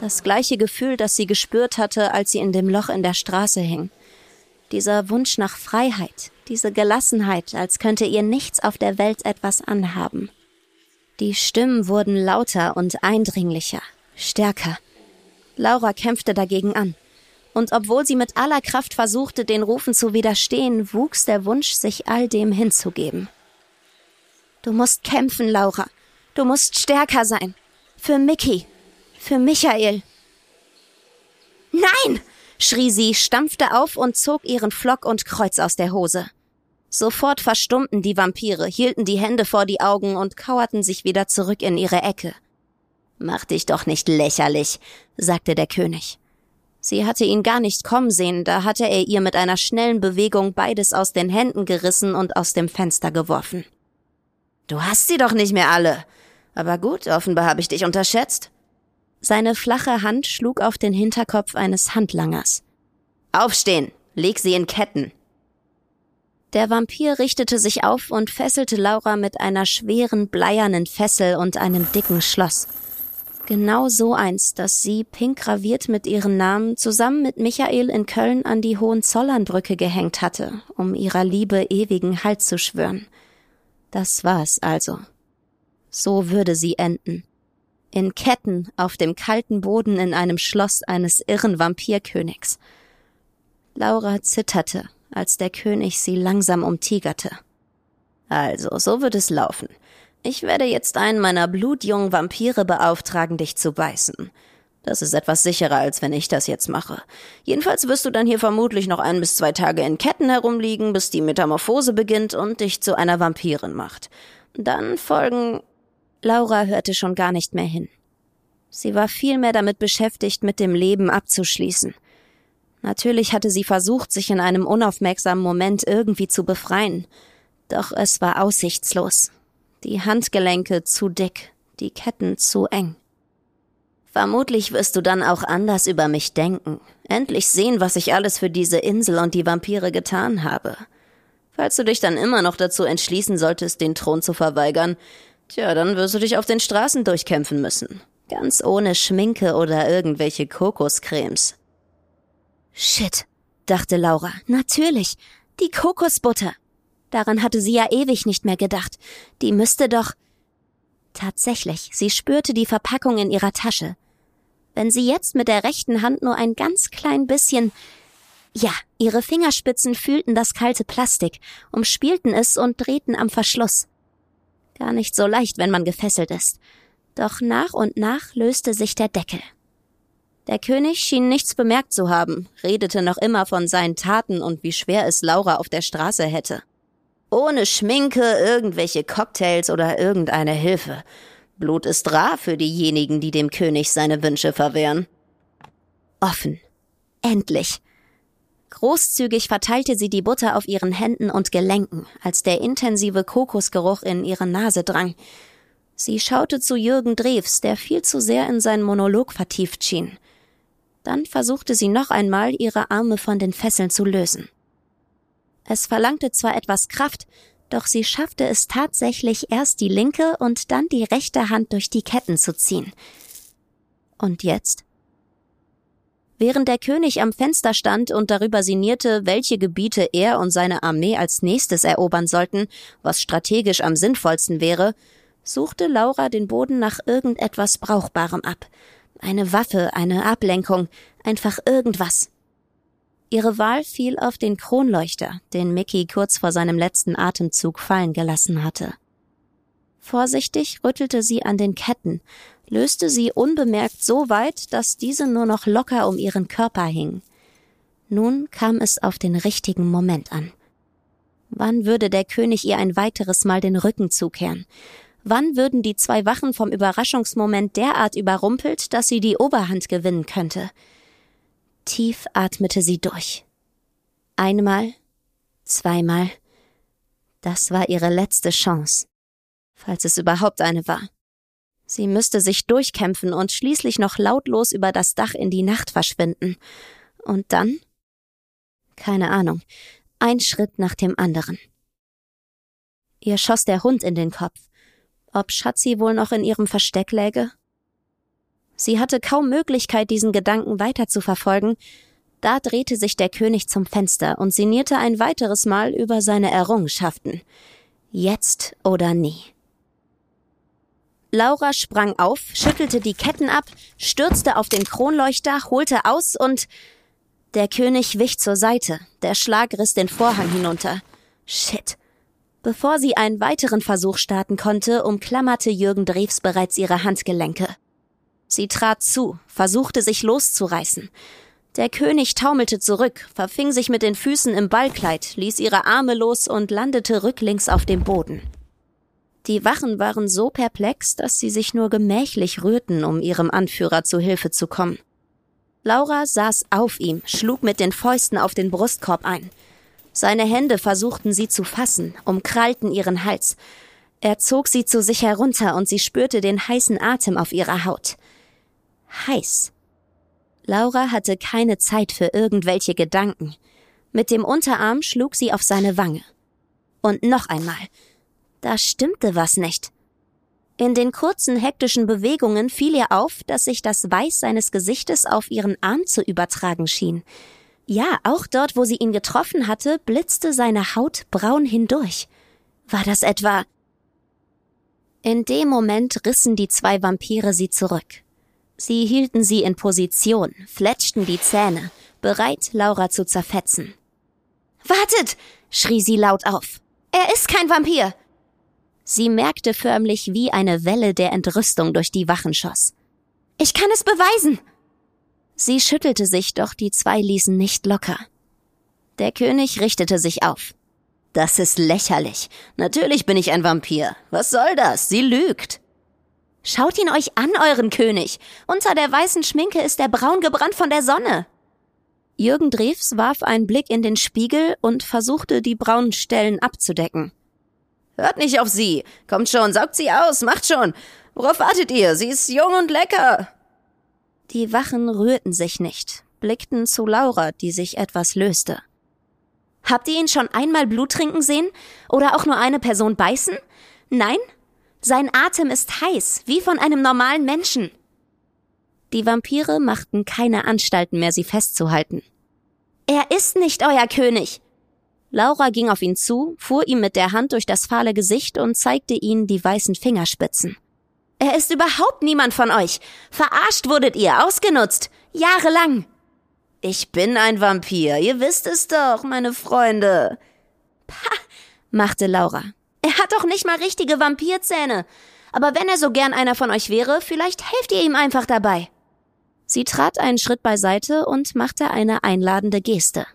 [SPEAKER 1] Das gleiche Gefühl, das sie gespürt hatte, als sie in dem Loch in der Straße hing. Dieser Wunsch nach Freiheit, diese Gelassenheit, als könnte ihr nichts auf der Welt etwas anhaben. Die Stimmen wurden lauter und eindringlicher, stärker. Laura kämpfte dagegen an. Und obwohl sie mit aller Kraft versuchte, den Rufen zu widerstehen, wuchs der Wunsch, sich all dem hinzugeben. Du musst kämpfen, Laura. Du musst stärker sein. Für Mickey. Für Michael. Nein! schrie sie, stampfte auf und zog ihren Flock und Kreuz aus der Hose. Sofort verstummten die Vampire, hielten die Hände vor die Augen und kauerten sich wieder zurück in ihre Ecke. Mach dich doch nicht lächerlich, sagte der König. Sie hatte ihn gar nicht kommen sehen, da hatte er ihr mit einer schnellen Bewegung beides aus den Händen gerissen und aus dem Fenster geworfen. Du hast sie doch nicht mehr alle. Aber gut, offenbar habe ich dich unterschätzt. Seine flache Hand schlug auf den Hinterkopf eines Handlangers. Aufstehen, leg sie in Ketten. Der Vampir richtete sich auf und fesselte Laura mit einer schweren bleiernen Fessel und einem dicken Schloss. Genau so eins, das sie, pink graviert mit ihren Namen, zusammen mit Michael in Köln an die Hohenzollernbrücke gehängt hatte, um ihrer Liebe ewigen Halt zu schwören. Das war's also. So würde sie enden. In Ketten auf dem kalten Boden in einem Schloss eines irren Vampirkönigs. Laura zitterte als der König sie langsam umtigerte. Also, so wird es laufen. Ich werde jetzt einen meiner blutjungen Vampire beauftragen, dich zu beißen. Das ist etwas sicherer, als wenn ich das jetzt mache. Jedenfalls wirst du dann hier vermutlich noch ein bis zwei Tage in Ketten herumliegen, bis die Metamorphose beginnt und dich zu einer Vampirin macht. Dann folgen. Laura hörte schon gar nicht mehr hin. Sie war vielmehr damit beschäftigt, mit dem Leben abzuschließen. Natürlich hatte sie versucht, sich in einem unaufmerksamen Moment irgendwie zu befreien. Doch es war aussichtslos. Die Handgelenke zu dick, die Ketten zu eng. Vermutlich wirst du dann auch anders über mich denken. Endlich sehen, was ich alles für diese Insel und die Vampire getan habe. Falls du dich dann immer noch dazu entschließen solltest, den Thron zu verweigern, tja, dann wirst du dich auf den Straßen durchkämpfen müssen. Ganz ohne Schminke oder irgendwelche Kokoscremes. Shit, dachte Laura. Natürlich. Die Kokosbutter. Daran hatte sie ja ewig nicht mehr gedacht. Die müsste doch. Tatsächlich, sie spürte die Verpackung in ihrer Tasche. Wenn sie jetzt mit der rechten Hand nur ein ganz klein bisschen. Ja, ihre Fingerspitzen fühlten das kalte Plastik, umspielten es und drehten am Verschluss. Gar nicht so leicht, wenn man gefesselt ist. Doch nach und nach löste sich der Deckel. Der König schien nichts bemerkt zu haben, redete noch immer von seinen Taten und wie schwer es Laura auf der Straße hätte. Ohne Schminke, irgendwelche Cocktails oder irgendeine Hilfe. Blut ist rar für diejenigen, die dem König seine Wünsche verwehren. Offen. Endlich. Großzügig verteilte sie die Butter auf ihren Händen und Gelenken, als der intensive Kokosgeruch in ihre Nase drang. Sie schaute zu Jürgen Drews, der viel zu sehr in seinen Monolog vertieft schien. Dann versuchte sie noch einmal, ihre Arme von den Fesseln zu lösen. Es verlangte zwar etwas Kraft, doch sie schaffte es tatsächlich erst die linke und dann die rechte Hand durch die Ketten zu ziehen. Und jetzt? Während der König am Fenster stand und darüber sinnierte, welche Gebiete er und seine Armee als nächstes erobern sollten, was strategisch am sinnvollsten wäre, suchte Laura den Boden nach irgendetwas Brauchbarem ab. Eine Waffe, eine Ablenkung, einfach irgendwas. Ihre Wahl fiel auf den Kronleuchter, den Mickey kurz vor seinem letzten Atemzug fallen gelassen hatte. Vorsichtig rüttelte sie an den Ketten, löste sie unbemerkt so weit, dass diese nur noch locker um ihren Körper hingen. Nun kam es auf den richtigen Moment an. Wann würde der König ihr ein weiteres Mal den Rücken zukehren? Wann würden die zwei Wachen vom Überraschungsmoment derart überrumpelt, dass sie die Oberhand gewinnen könnte? Tief atmete sie durch. Einmal, zweimal. Das war ihre letzte Chance. Falls es überhaupt eine war. Sie müsste sich durchkämpfen und schließlich noch lautlos über das Dach in die Nacht verschwinden. Und dann? Keine Ahnung. Ein Schritt nach dem anderen. Ihr schoss der Hund in den Kopf. Ob Schatzi wohl noch in ihrem Versteck läge? Sie hatte kaum Möglichkeit, diesen Gedanken weiter zu verfolgen. Da drehte sich der König zum Fenster und sinnierte ein weiteres Mal über seine Errungenschaften. Jetzt oder nie. Laura sprang auf, schüttelte die Ketten ab, stürzte auf den Kronleuchter, holte aus und der König wich zur Seite. Der Schlag riss den Vorhang hinunter. Shit. Bevor sie einen weiteren Versuch starten konnte, umklammerte Jürgen Drews bereits ihre Handgelenke. Sie trat zu, versuchte sich loszureißen. Der König taumelte zurück, verfing sich mit den Füßen im Ballkleid, ließ ihre Arme los und landete rücklings auf dem Boden. Die Wachen waren so perplex, dass sie sich nur gemächlich rührten, um ihrem Anführer zu Hilfe zu kommen. Laura saß auf ihm, schlug mit den Fäusten auf den Brustkorb ein. Seine Hände versuchten sie zu fassen, umkrallten ihren Hals. Er zog sie zu sich herunter und sie spürte den heißen Atem auf ihrer Haut. Heiß. Laura hatte keine Zeit für irgendwelche Gedanken. Mit dem Unterarm schlug sie auf seine Wange. Und noch einmal. Da stimmte was nicht. In den kurzen hektischen Bewegungen fiel ihr auf, dass sich das Weiß seines Gesichtes auf ihren Arm zu übertragen schien. Ja, auch dort, wo sie ihn getroffen hatte, blitzte seine Haut braun hindurch. War das etwa? In dem Moment rissen die zwei Vampire sie zurück. Sie hielten sie in Position, fletschten die Zähne, bereit, Laura zu zerfetzen. Wartet! schrie sie laut auf. Er ist kein Vampir! Sie merkte förmlich, wie eine Welle der Entrüstung durch die Wachen schoss. Ich kann es beweisen! Sie schüttelte sich, doch die zwei ließen nicht locker. Der König richtete sich auf. Das ist lächerlich. Natürlich bin ich ein Vampir. Was soll das? Sie lügt. Schaut ihn euch an, euren König. Unter der weißen Schminke ist er braun gebrannt von der Sonne. Jürgen Drews warf einen Blick in den Spiegel und versuchte, die braunen Stellen abzudecken. Hört nicht auf sie. Kommt schon, saugt sie aus, macht schon. Worauf wartet ihr? Sie ist jung und lecker. Die Wachen rührten sich nicht, blickten zu Laura, die sich etwas löste. Habt ihr ihn schon einmal Blut trinken sehen? Oder auch nur eine Person beißen? Nein? Sein Atem ist heiß, wie von einem normalen Menschen. Die Vampire machten keine Anstalten mehr, sie festzuhalten. Er ist nicht euer König. Laura ging auf ihn zu, fuhr ihm mit der Hand durch das fahle Gesicht und zeigte ihm die weißen Fingerspitzen. Er ist überhaupt niemand von euch. Verarscht wurdet ihr, ausgenutzt. Jahrelang. Ich bin ein Vampir, ihr wisst es doch, meine Freunde. Pah, machte Laura. Er hat doch nicht mal richtige Vampirzähne. Aber wenn er so gern einer von euch wäre, vielleicht helft ihr ihm einfach dabei. Sie trat einen Schritt beiseite und machte eine einladende Geste.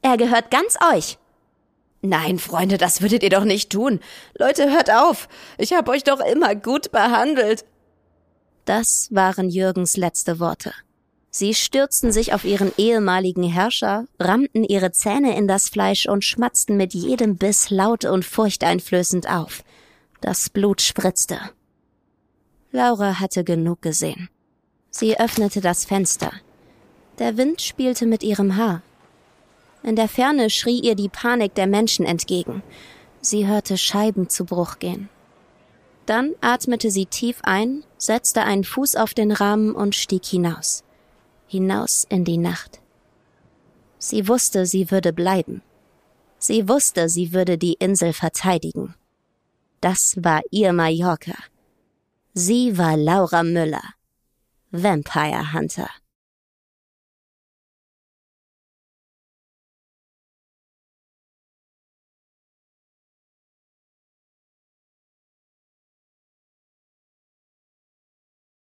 [SPEAKER 1] Er gehört ganz euch. Nein, Freunde, das würdet ihr doch nicht tun. Leute, hört auf. Ich hab euch doch immer gut behandelt. Das waren Jürgens letzte Worte. Sie stürzten sich auf ihren ehemaligen Herrscher, rammten ihre Zähne in das Fleisch und schmatzten mit jedem Biss laut und furchteinflößend auf. Das Blut spritzte. Laura hatte genug gesehen. Sie öffnete das Fenster. Der Wind spielte mit ihrem Haar. In der Ferne schrie ihr die Panik der Menschen entgegen. Sie hörte Scheiben zu Bruch gehen. Dann atmete sie tief ein, setzte einen Fuß auf den Rahmen und stieg hinaus. Hinaus in die Nacht. Sie wusste, sie würde bleiben. Sie wusste, sie würde die Insel verteidigen. Das war ihr Mallorca. Sie war Laura Müller, Vampire Hunter.